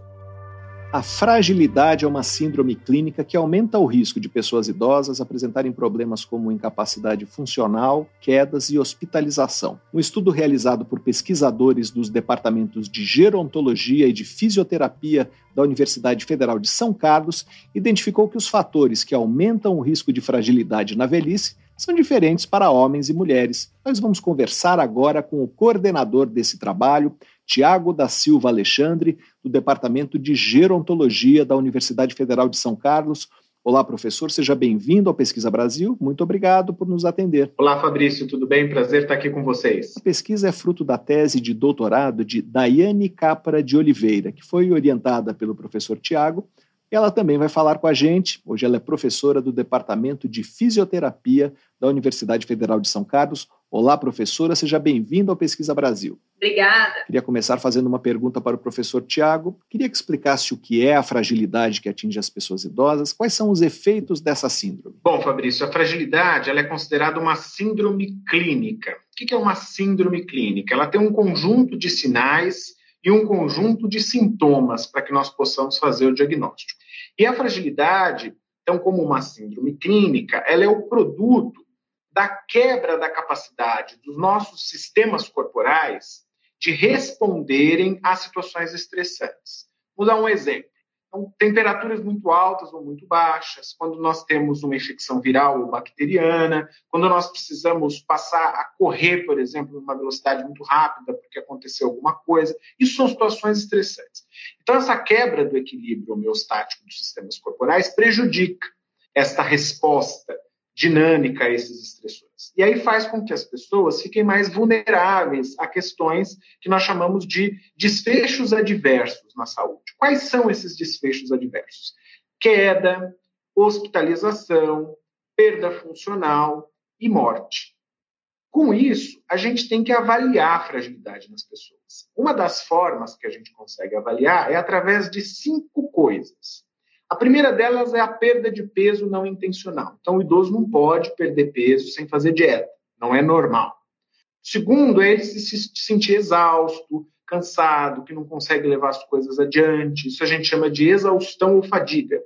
A fragilidade é uma síndrome clínica que aumenta o risco de pessoas idosas apresentarem problemas como incapacidade funcional, quedas e hospitalização. Um estudo realizado por pesquisadores dos departamentos de gerontologia e de fisioterapia da Universidade Federal de São Carlos identificou que os fatores que aumentam o risco de fragilidade na velhice são diferentes para homens e mulheres. Nós vamos conversar agora com o coordenador desse trabalho, Tiago da Silva Alexandre, do Departamento de Gerontologia da Universidade Federal de São Carlos. Olá, professor, seja bem-vindo ao Pesquisa Brasil. Muito obrigado por nos atender. Olá, Fabrício, tudo bem? Prazer estar aqui com vocês. A pesquisa é fruto da tese de doutorado de Daiane Capra de Oliveira, que foi orientada pelo professor Tiago. Ela também vai falar com a gente. Hoje ela é professora do Departamento de Fisioterapia da Universidade Federal de São Carlos. Olá, professora, seja bem-vinda ao Pesquisa Brasil. Obrigada. Queria começar fazendo uma pergunta para o professor Tiago. Queria que explicasse o que é a fragilidade que atinge as pessoas idosas, quais são os efeitos dessa síndrome. Bom, Fabrício, a fragilidade ela é considerada uma síndrome clínica. O que é uma síndrome clínica? Ela tem um conjunto de sinais e um conjunto de sintomas para que nós possamos fazer o diagnóstico. E a fragilidade, então, como uma síndrome clínica, ela é o produto da quebra da capacidade dos nossos sistemas corporais de responderem a situações estressantes. Vou dar um exemplo. Então, temperaturas muito altas ou muito baixas, quando nós temos uma infecção viral ou bacteriana, quando nós precisamos passar a correr, por exemplo, numa velocidade muito rápida porque aconteceu alguma coisa, isso são situações estressantes. Então, essa quebra do equilíbrio homeostático dos sistemas corporais prejudica esta resposta dinâmica a esses estressores. E aí faz com que as pessoas fiquem mais vulneráveis a questões que nós chamamos de desfechos adversos na saúde. Quais são esses desfechos adversos? Queda, hospitalização, perda funcional e morte. Com isso, a gente tem que avaliar a fragilidade nas pessoas. Uma das formas que a gente consegue avaliar é através de cinco coisas. A primeira delas é a perda de peso não intencional. Então, o idoso não pode perder peso sem fazer dieta, não é normal. Segundo, é ele se sentir exausto, cansado, que não consegue levar as coisas adiante. Isso a gente chama de exaustão ou fadiga.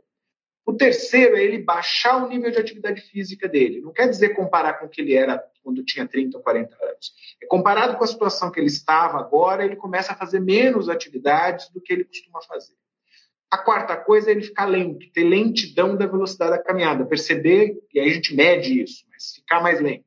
O terceiro é ele baixar o nível de atividade física dele. Não quer dizer comparar com o que ele era quando tinha 30 ou 40 anos. É comparado com a situação que ele estava agora, ele começa a fazer menos atividades do que ele costuma fazer. A quarta coisa é ele ficar lento, ter lentidão da velocidade da caminhada, perceber, e aí a gente mede isso, mas ficar mais lento.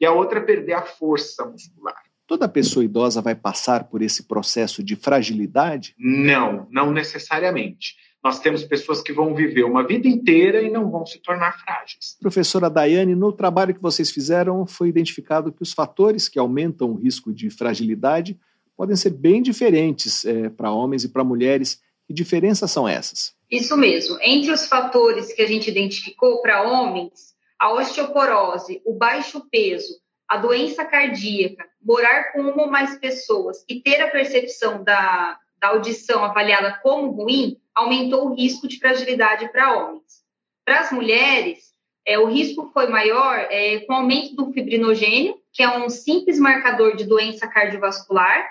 E a outra é perder a força muscular. Toda pessoa idosa vai passar por esse processo de fragilidade? Não, não necessariamente. Nós temos pessoas que vão viver uma vida inteira e não vão se tornar frágeis. Professora Daiane, no trabalho que vocês fizeram, foi identificado que os fatores que aumentam o risco de fragilidade podem ser bem diferentes é, para homens e para mulheres. Que diferenças são essas? Isso mesmo. Entre os fatores que a gente identificou para homens, a osteoporose, o baixo peso, a doença cardíaca, morar com uma ou mais pessoas e ter a percepção da, da audição avaliada como ruim, aumentou o risco de fragilidade para homens. Para as mulheres, é, o risco foi maior é, com o aumento do fibrinogênio, que é um simples marcador de doença cardiovascular,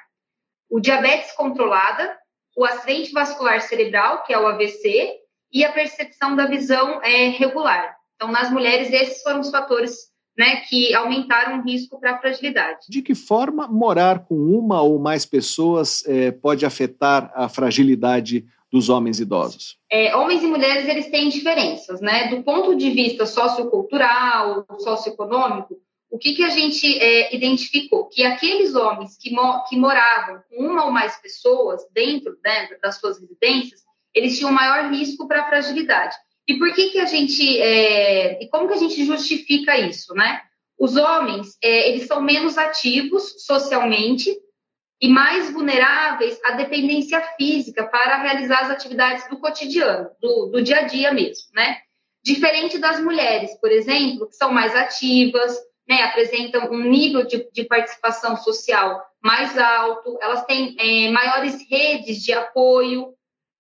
o diabetes controlada, o acidente vascular cerebral, que é o AVC, e a percepção da visão é, regular. Então, nas mulheres, esses foram os fatores né, que aumentaram o risco para a fragilidade. De que forma morar com uma ou mais pessoas é, pode afetar a fragilidade dos homens idosos? É, homens e mulheres eles têm diferenças, né? Do ponto de vista sociocultural, socioeconômico, o que, que a gente é, identificou? Que aqueles homens que, mo que moravam com uma ou mais pessoas dentro, dentro das suas residências, eles tinham maior risco para fragilidade. E por que, que a gente. É, e como que a gente justifica isso, né? Os homens, é, eles são menos ativos socialmente e mais vulneráveis à dependência física para realizar as atividades do cotidiano, do, do dia a dia mesmo, né? Diferente das mulheres, por exemplo, que são mais ativas, né, apresentam um nível de, de, participação social mais alto, elas têm é, maiores redes de apoio,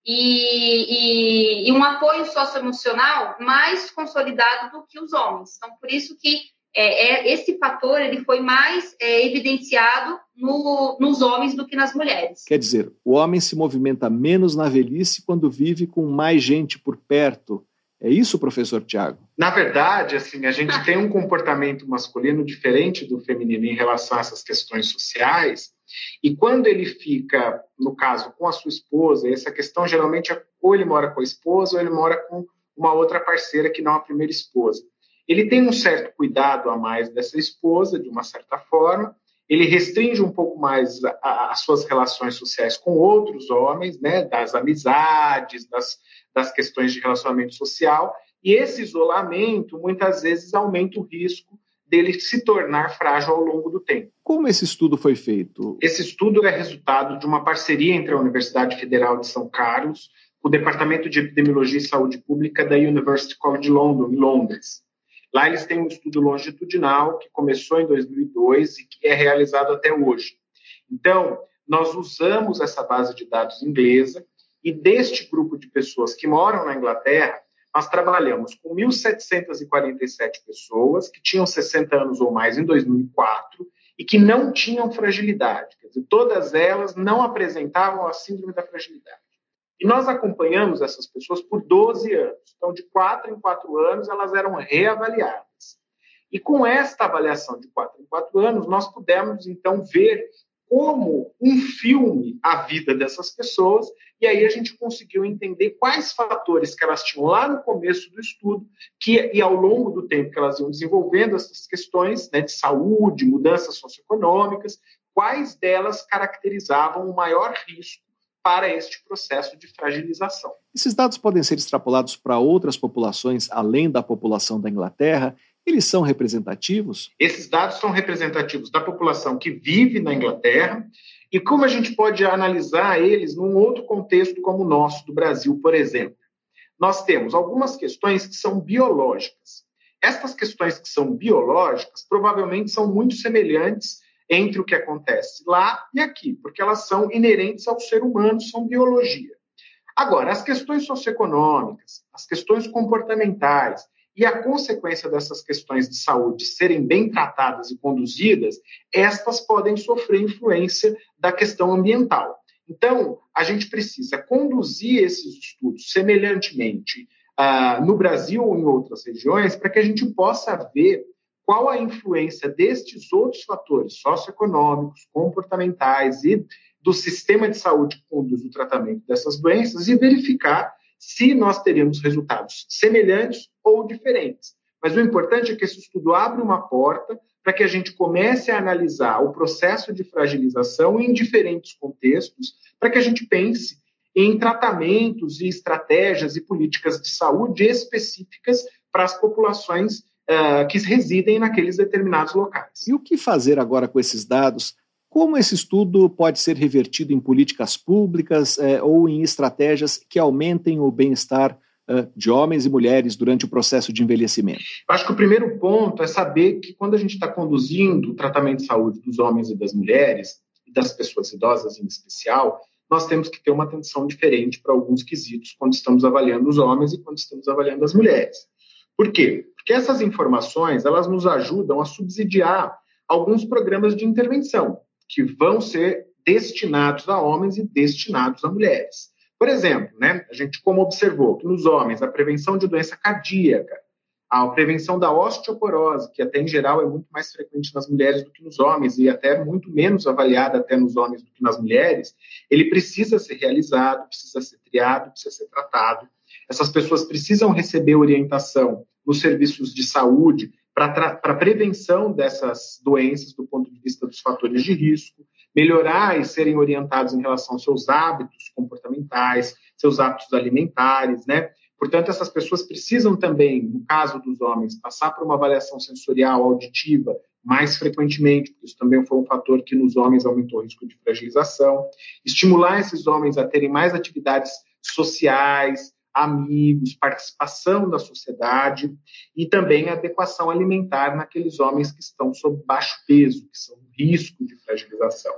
e, e, e um apoio socioemocional mais consolidado do que os homens. Então, por isso que é, é, esse fator ele foi mais é, evidenciado no, nos homens do que nas mulheres. Quer dizer, o homem se movimenta menos na velhice quando vive com mais gente por perto. É isso, professor Tiago? Na verdade, assim, a gente tem um comportamento masculino diferente do feminino em relação a essas questões sociais, e quando ele fica, no caso, com a sua esposa, essa questão geralmente é ou ele mora com a esposa ou ele mora com uma outra parceira que não a primeira esposa. Ele tem um certo cuidado a mais dessa esposa, de uma certa forma, ele restringe um pouco mais as suas relações sociais com outros homens, né, das amizades, das, das questões de relacionamento social, e esse isolamento muitas vezes aumenta o risco dele se tornar frágil ao longo do tempo. Como esse estudo foi feito? Esse estudo é resultado de uma parceria entre a Universidade Federal de São Carlos, o Departamento de Epidemiologia e Saúde Pública da University College London, em Londres. Lá eles têm um estudo longitudinal que começou em 2002 e que é realizado até hoje. Então, nós usamos essa base de dados inglesa e deste grupo de pessoas que moram na Inglaterra, nós trabalhamos com 1.747 pessoas que tinham 60 anos ou mais em 2004 e que não tinham fragilidade. Quer dizer, todas elas não apresentavam a síndrome da fragilidade. E nós acompanhamos essas pessoas por 12 anos. Então, de 4 em 4 anos, elas eram reavaliadas. E com esta avaliação de 4 em 4 anos, nós pudemos, então, ver como um filme a vida dessas pessoas, e aí a gente conseguiu entender quais fatores que elas tinham lá no começo do estudo, que e ao longo do tempo que elas iam desenvolvendo essas questões né, de saúde, mudanças socioeconômicas, quais delas caracterizavam o maior risco para este processo de fragilização. Esses dados podem ser extrapolados para outras populações além da população da Inglaterra eles são representativos? Esses dados são representativos da população que vive na Inglaterra e como a gente pode analisar eles num outro contexto como o nosso, do Brasil, por exemplo. Nós temos algumas questões que são biológicas. Estas questões que são biológicas provavelmente são muito semelhantes entre o que acontece lá e aqui, porque elas são inerentes ao ser humano, são biologia. Agora, as questões socioeconômicas, as questões comportamentais, e a consequência dessas questões de saúde serem bem tratadas e conduzidas, estas podem sofrer influência da questão ambiental. Então, a gente precisa conduzir esses estudos semelhantemente uh, no Brasil ou em outras regiões, para que a gente possa ver qual a influência destes outros fatores socioeconômicos, comportamentais e do sistema de saúde conduz o tratamento dessas doenças e verificar se nós teríamos resultados semelhantes ou diferentes. Mas o importante é que esse estudo abre uma porta para que a gente comece a analisar o processo de fragilização em diferentes contextos, para que a gente pense em tratamentos e estratégias e políticas de saúde específicas para as populações uh, que residem naqueles determinados locais. E o que fazer agora com esses dados? Como esse estudo pode ser revertido em políticas públicas eh, ou em estratégias que aumentem o bem-estar uh, de homens e mulheres durante o processo de envelhecimento? Eu acho que o primeiro ponto é saber que quando a gente está conduzindo o tratamento de saúde dos homens e das mulheres, e das pessoas idosas em especial, nós temos que ter uma atenção diferente para alguns quesitos quando estamos avaliando os homens e quando estamos avaliando as mulheres. Por quê? Porque essas informações elas nos ajudam a subsidiar alguns programas de intervenção que vão ser destinados a homens e destinados a mulheres. Por exemplo, né, a gente como observou que nos homens a prevenção de doença cardíaca, a prevenção da osteoporose, que até em geral é muito mais frequente nas mulheres do que nos homens e até muito menos avaliada até nos homens do que nas mulheres, ele precisa ser realizado, precisa ser triado, precisa ser tratado. Essas pessoas precisam receber orientação nos serviços de saúde para prevenção dessas doenças do ponto de vista dos fatores de risco, melhorar e serem orientados em relação aos seus hábitos comportamentais, seus hábitos alimentares, né? Portanto, essas pessoas precisam também, no caso dos homens, passar por uma avaliação sensorial, auditiva, mais frequentemente, porque isso também foi um fator que nos homens aumentou o risco de fragilização. Estimular esses homens a terem mais atividades sociais, amigos, participação da sociedade e também adequação alimentar naqueles homens que estão sob baixo peso, que são risco de fragilização.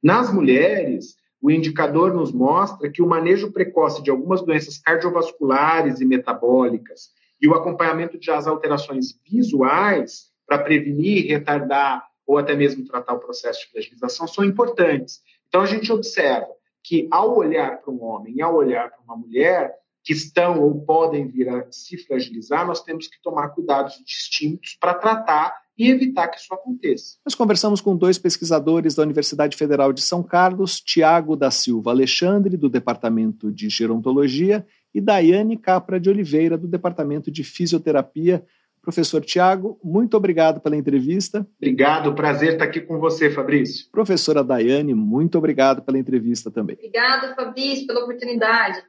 Nas mulheres, o indicador nos mostra que o manejo precoce de algumas doenças cardiovasculares e metabólicas e o acompanhamento de as alterações visuais para prevenir, retardar ou até mesmo tratar o processo de fragilização são importantes. Então a gente observa que ao olhar para um homem e ao olhar para uma mulher que estão ou podem vir a se fragilizar, nós temos que tomar cuidados distintos para tratar e evitar que isso aconteça. Nós conversamos com dois pesquisadores da Universidade Federal de São Carlos, Tiago da Silva Alexandre, do Departamento de Gerontologia, e Daiane Capra de Oliveira, do Departamento de Fisioterapia. Professor Tiago, muito obrigado pela entrevista. Obrigado, prazer estar aqui com você, Fabrício. Professora Daiane, muito obrigado pela entrevista também. Obrigada, Fabrício, pela oportunidade.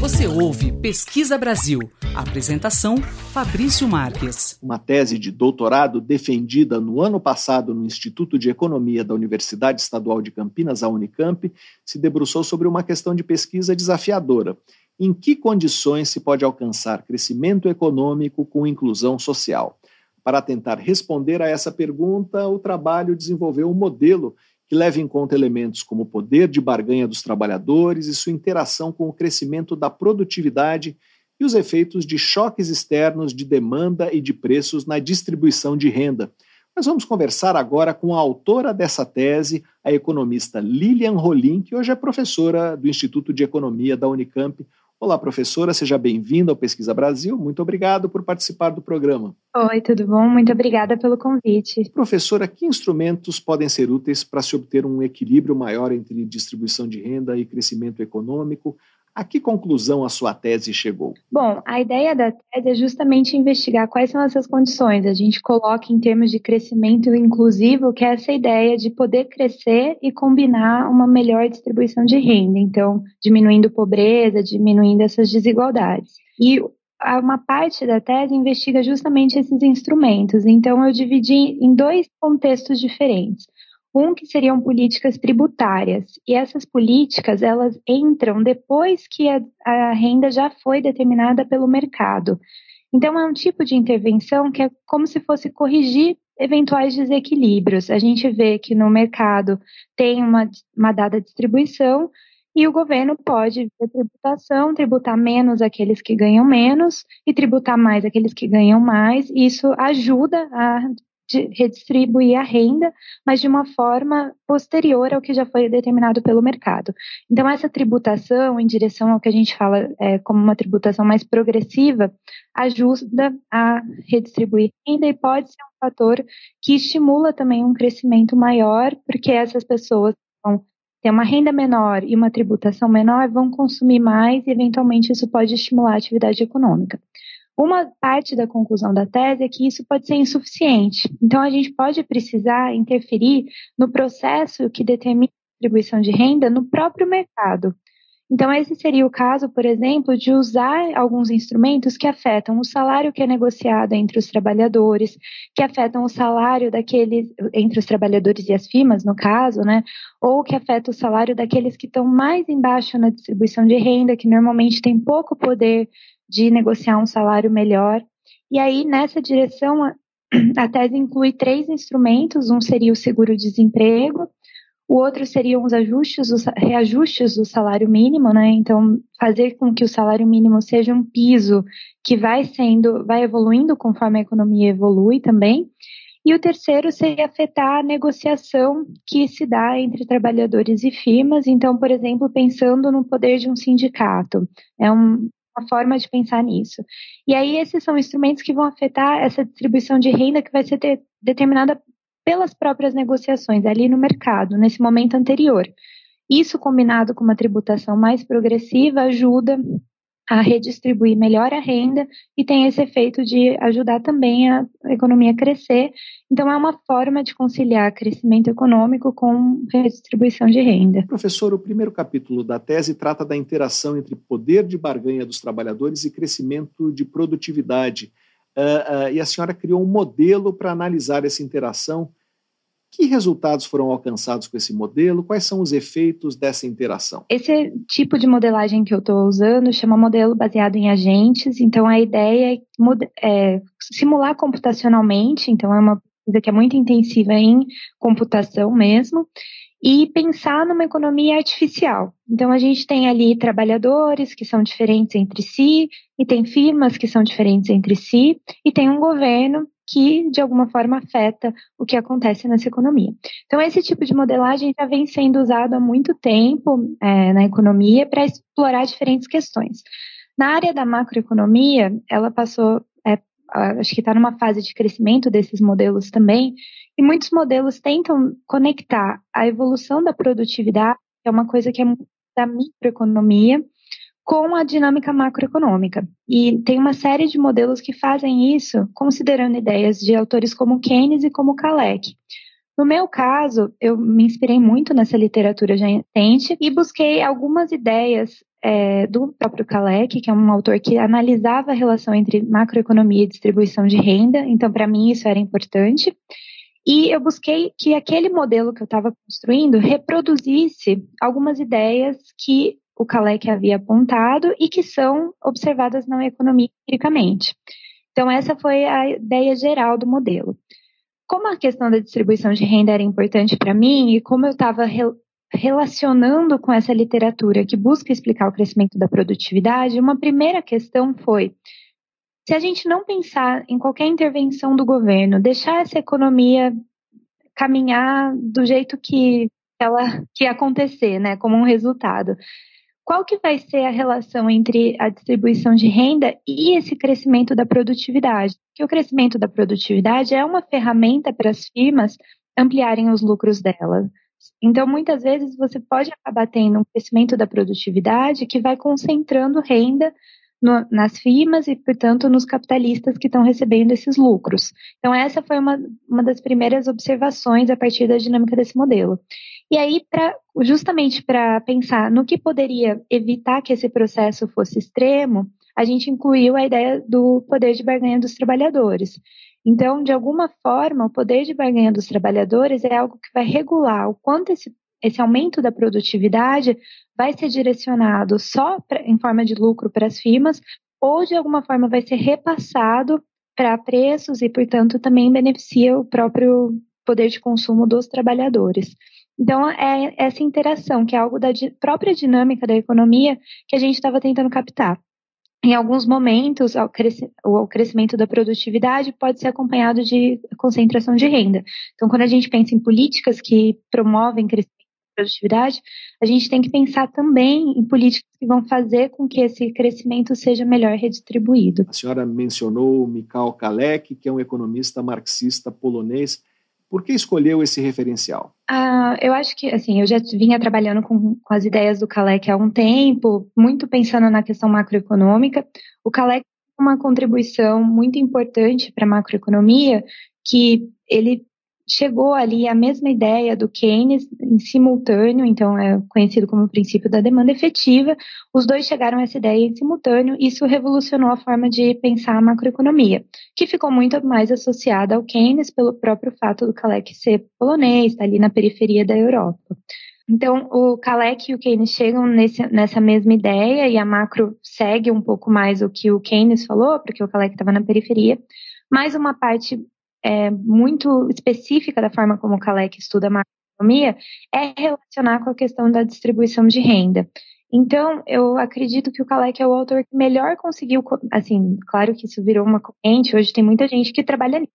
Você ouve Pesquisa Brasil. Apresentação: Fabrício Marques. Uma tese de doutorado defendida no ano passado no Instituto de Economia da Universidade Estadual de Campinas, a Unicamp, se debruçou sobre uma questão de pesquisa desafiadora. Em que condições se pode alcançar crescimento econômico com inclusão social? Para tentar responder a essa pergunta, o trabalho desenvolveu um modelo que leva em conta elementos como o poder de barganha dos trabalhadores e sua interação com o crescimento da produtividade e os efeitos de choques externos de demanda e de preços na distribuição de renda. Nós vamos conversar agora com a autora dessa tese, a economista Lilian Rolim, que hoje é professora do Instituto de Economia da Unicamp. Olá, professora, seja bem-vinda ao Pesquisa Brasil. Muito obrigado por participar do programa. Oi, tudo bom? Muito obrigada pelo convite. Professora, que instrumentos podem ser úteis para se obter um equilíbrio maior entre distribuição de renda e crescimento econômico, a que conclusão a sua tese chegou? Bom, a ideia da tese é justamente investigar quais são essas condições. A gente coloca em termos de crescimento inclusivo, que é essa ideia de poder crescer e combinar uma melhor distribuição de renda. Então, diminuindo pobreza, diminuindo essas desigualdades. E uma parte da tese investiga justamente esses instrumentos. Então, eu dividi em dois contextos diferentes. Um que seriam políticas tributárias, e essas políticas elas entram depois que a, a renda já foi determinada pelo mercado. Então é um tipo de intervenção que é como se fosse corrigir eventuais desequilíbrios. A gente vê que no mercado tem uma, uma dada distribuição e o governo pode, via tributação, tributar menos aqueles que ganham menos e tributar mais aqueles que ganham mais. Isso ajuda a de redistribuir a renda, mas de uma forma posterior ao que já foi determinado pelo mercado. Então, essa tributação, em direção ao que a gente fala é, como uma tributação mais progressiva, ajuda a redistribuir renda e pode ser um fator que estimula também um crescimento maior, porque essas pessoas vão ter uma renda menor e uma tributação menor, vão consumir mais e, eventualmente, isso pode estimular a atividade econômica. Uma parte da conclusão da tese é que isso pode ser insuficiente. Então, a gente pode precisar interferir no processo que determina a distribuição de renda no próprio mercado. Então, esse seria o caso, por exemplo, de usar alguns instrumentos que afetam o salário que é negociado entre os trabalhadores, que afetam o salário daqueles, entre os trabalhadores e as firmas, no caso, né? Ou que afeta o salário daqueles que estão mais embaixo na distribuição de renda, que normalmente têm pouco poder de negociar um salário melhor. E aí, nessa direção, a tese inclui três instrumentos: um seria o seguro-desemprego, o outro seriam os ajustes, os reajustes do salário mínimo, né? Então, fazer com que o salário mínimo seja um piso que vai sendo, vai evoluindo conforme a economia evolui também. E o terceiro seria afetar a negociação que se dá entre trabalhadores e firmas. Então, por exemplo, pensando no poder de um sindicato. É um, uma forma de pensar nisso. E aí esses são instrumentos que vão afetar essa distribuição de renda que vai ser de, determinada pelas próprias negociações ali no mercado, nesse momento anterior. Isso combinado com uma tributação mais progressiva ajuda a redistribuir melhor a renda e tem esse efeito de ajudar também a economia a crescer. Então, é uma forma de conciliar crescimento econômico com redistribuição de renda. Professor, o primeiro capítulo da tese trata da interação entre poder de barganha dos trabalhadores e crescimento de produtividade. Uh, uh, e a senhora criou um modelo para analisar essa interação que resultados foram alcançados com esse modelo? Quais são os efeitos dessa interação? Esse tipo de modelagem que eu estou usando chama modelo baseado em agentes. Então, a ideia é, é simular computacionalmente. Então, é uma coisa que é muito intensiva em computação mesmo. E pensar numa economia artificial. Então, a gente tem ali trabalhadores que são diferentes entre si, e tem firmas que são diferentes entre si, e tem um governo que, de alguma forma, afeta o que acontece nessa economia. Então, esse tipo de modelagem já vem sendo usado há muito tempo é, na economia para explorar diferentes questões. Na área da macroeconomia, ela passou, é, acho que está numa fase de crescimento desses modelos também, e muitos modelos tentam conectar a evolução da produtividade, que é uma coisa que é da microeconomia, com a dinâmica macroeconômica. E tem uma série de modelos que fazem isso, considerando ideias de autores como Keynes e como Kalec. No meu caso, eu me inspirei muito nessa literatura já recente e busquei algumas ideias é, do próprio Kalec, que é um autor que analisava a relação entre macroeconomia e distribuição de renda, então para mim isso era importante. E eu busquei que aquele modelo que eu estava construindo reproduzisse algumas ideias que o Kalec havia apontado e que são observadas na economia empiricamente. Então, essa foi a ideia geral do modelo. Como a questão da distribuição de renda era importante para mim e como eu estava re relacionando com essa literatura que busca explicar o crescimento da produtividade, uma primeira questão foi: se a gente não pensar em qualquer intervenção do governo, deixar essa economia caminhar do jeito que ela que acontecer, né, como um resultado qual que vai ser a relação entre a distribuição de renda e esse crescimento da produtividade? Que o crescimento da produtividade é uma ferramenta para as firmas ampliarem os lucros delas. Então, muitas vezes você pode acabar tendo um crescimento da produtividade que vai concentrando renda no, nas firmas e, portanto, nos capitalistas que estão recebendo esses lucros. Então, essa foi uma, uma das primeiras observações a partir da dinâmica desse modelo. E aí, pra, justamente para pensar no que poderia evitar que esse processo fosse extremo, a gente incluiu a ideia do poder de barganha dos trabalhadores. Então, de alguma forma, o poder de barganha dos trabalhadores é algo que vai regular o quanto esse, esse aumento da produtividade vai ser direcionado só pra, em forma de lucro para as firmas, ou de alguma forma vai ser repassado para preços e, portanto, também beneficia o próprio poder de consumo dos trabalhadores. Então, é essa interação, que é algo da própria dinâmica da economia que a gente estava tentando captar. Em alguns momentos, o crescimento da produtividade pode ser acompanhado de concentração de renda. Então, quando a gente pensa em políticas que promovem crescimento produtividade, a gente tem que pensar também em políticas que vão fazer com que esse crescimento seja melhor redistribuído. A senhora mencionou Mikhail Kalek, que é um economista marxista polonês. Por que escolheu esse referencial? Ah, eu acho que, assim, eu já vinha trabalhando com, com as ideias do Kalec há um tempo, muito pensando na questão macroeconômica. O Kalec uma contribuição muito importante para a macroeconomia, que ele chegou ali à mesma ideia do Keynes em simultâneo, então é conhecido como o princípio da demanda efetiva. Os dois chegaram a essa ideia em simultâneo, e isso revolucionou a forma de pensar a macroeconomia, que ficou muito mais associada ao Keynes pelo próprio fato do Kalec ser polonês, está ali na periferia da Europa. Então, o Kalec e o Keynes chegam nesse, nessa mesma ideia e a macro segue um pouco mais o que o Keynes falou, porque o Kalec estava na periferia, mas uma parte é, muito específica da forma como o Kalec estuda a macroeconomia é relacionar com a questão da distribuição de renda. Então, eu acredito que o Kalec é o autor que melhor conseguiu, assim, claro que isso virou uma corrente, hoje tem muita gente que trabalha nisso,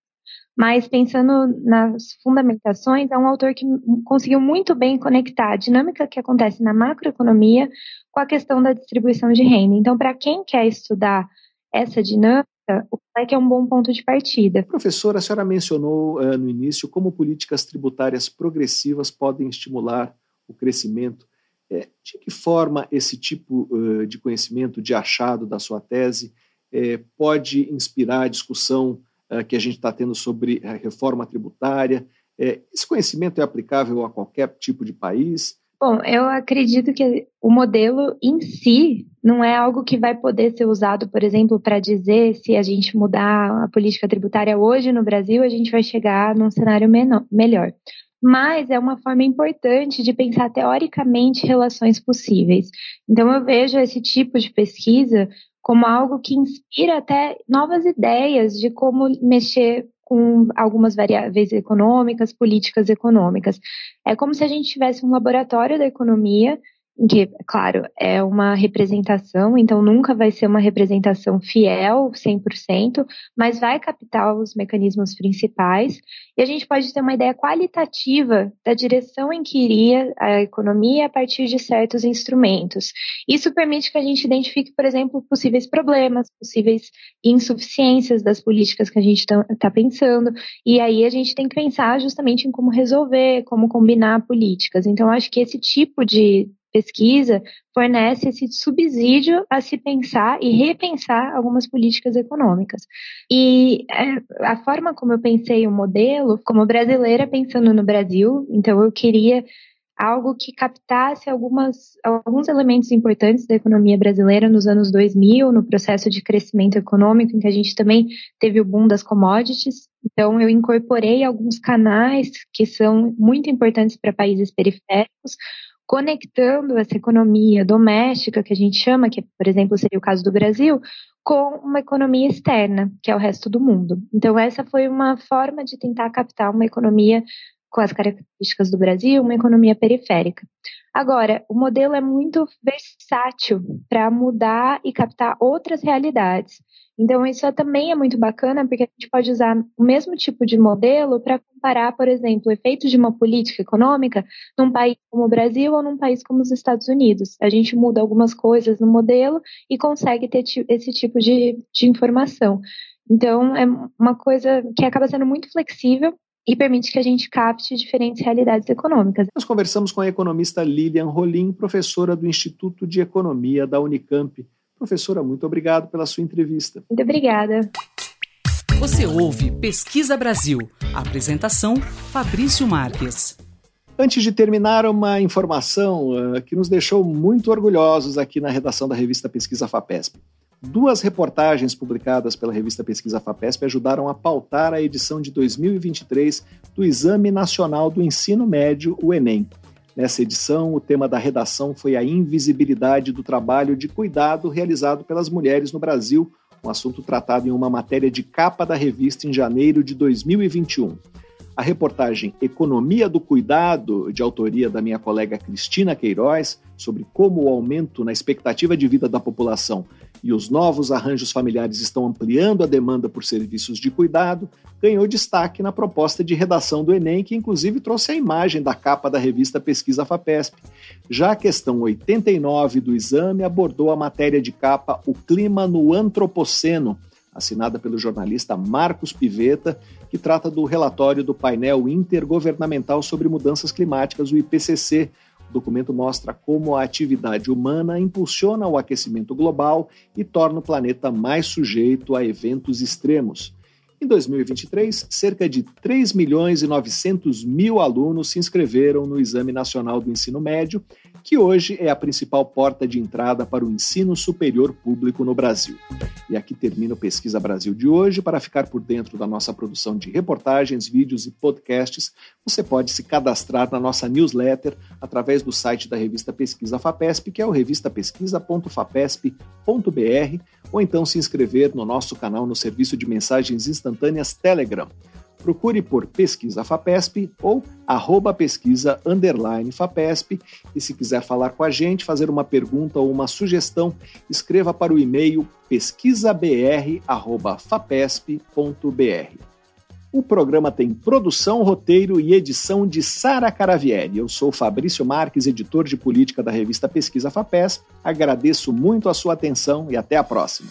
mas pensando nas fundamentações, é um autor que conseguiu muito bem conectar a dinâmica que acontece na macroeconomia com a questão da distribuição de renda. Então, para quem quer estudar essa dinâmica, o PLEC é um bom ponto de partida. Professora, a senhora mencionou uh, no início como políticas tributárias progressivas podem estimular o crescimento. É, de que forma esse tipo uh, de conhecimento, de achado da sua tese, é, pode inspirar a discussão uh, que a gente está tendo sobre a reforma tributária? É, esse conhecimento é aplicável a qualquer tipo de país? Bom, eu acredito que o modelo em si não é algo que vai poder ser usado, por exemplo, para dizer se a gente mudar a política tributária hoje no Brasil, a gente vai chegar num cenário menor, melhor. Mas é uma forma importante de pensar teoricamente relações possíveis. Então, eu vejo esse tipo de pesquisa como algo que inspira até novas ideias de como mexer com algumas variáveis econômicas, políticas econômicas. É como se a gente tivesse um laboratório da economia que, claro, é uma representação, então nunca vai ser uma representação fiel, 100%, mas vai captar os mecanismos principais, e a gente pode ter uma ideia qualitativa da direção em que iria a economia a partir de certos instrumentos. Isso permite que a gente identifique, por exemplo, possíveis problemas, possíveis insuficiências das políticas que a gente está tá pensando, e aí a gente tem que pensar justamente em como resolver, como combinar políticas. Então, acho que esse tipo de pesquisa fornece esse subsídio a se pensar e repensar algumas políticas econômicas. E é, a forma como eu pensei o modelo, como brasileira pensando no Brasil, então eu queria algo que captasse algumas, alguns elementos importantes da economia brasileira nos anos 2000, no processo de crescimento econômico, em que a gente também teve o boom das commodities. Então, eu incorporei alguns canais que são muito importantes para países periféricos, conectando essa economia doméstica, que a gente chama, que, por exemplo, seria o caso do Brasil, com uma economia externa, que é o resto do mundo. Então, essa foi uma forma de tentar captar uma economia com as características do Brasil, uma economia periférica. Agora, o modelo é muito versátil para mudar e captar outras realidades. Então, isso também é muito bacana, porque a gente pode usar o mesmo tipo de modelo para comparar, por exemplo, efeitos de uma política econômica num país como o Brasil ou num país como os Estados Unidos. A gente muda algumas coisas no modelo e consegue ter esse tipo de, de informação. Então, é uma coisa que acaba sendo muito flexível e permite que a gente capte diferentes realidades econômicas. Nós conversamos com a economista Lilian Rolim, professora do Instituto de Economia da Unicamp. Professora, muito obrigado pela sua entrevista. Muito obrigada. Você ouve Pesquisa Brasil. Apresentação: Fabrício Marques. Antes de terminar, uma informação uh, que nos deixou muito orgulhosos aqui na redação da revista Pesquisa FAPESP. Duas reportagens publicadas pela revista Pesquisa FAPESP ajudaram a pautar a edição de 2023 do Exame Nacional do Ensino Médio, o Enem. Nessa edição, o tema da redação foi a invisibilidade do trabalho de cuidado realizado pelas mulheres no Brasil, um assunto tratado em uma matéria de capa da revista em janeiro de 2021. A reportagem Economia do Cuidado, de autoria da minha colega Cristina Queiroz, sobre como o aumento na expectativa de vida da população e os novos arranjos familiares estão ampliando a demanda por serviços de cuidado, ganhou destaque na proposta de redação do Enem, que inclusive trouxe a imagem da capa da revista Pesquisa FAPESP. Já a questão 89 do exame abordou a matéria de capa O Clima no Antropoceno, assinada pelo jornalista Marcos Piveta, que trata do relatório do painel intergovernamental sobre mudanças climáticas, o IPCC, documento mostra como a atividade humana impulsiona o aquecimento global e torna o planeta mais sujeito a eventos extremos. Em 2023, cerca de 3 milhões e 900 mil alunos se inscreveram no Exame Nacional do Ensino Médio, que hoje é a principal porta de entrada para o ensino superior público no Brasil. E aqui termina o Pesquisa Brasil de hoje. Para ficar por dentro da nossa produção de reportagens, vídeos e podcasts, você pode se cadastrar na nossa newsletter através do site da revista Pesquisa FAPESP, que é o revistapesquisa.fapesp.br, ou então se inscrever no nosso canal no serviço de mensagens instantâneas Telegram. Procure por Pesquisa FAPESP ou arroba pesquisa underline FAPESP. E se quiser falar com a gente, fazer uma pergunta ou uma sugestão, escreva para o e-mail pesquisabr.fapesp.br. O programa tem produção, roteiro e edição de Sara Caravieri. Eu sou Fabrício Marques, editor de política da revista Pesquisa FAPESP. Agradeço muito a sua atenção e até a próxima.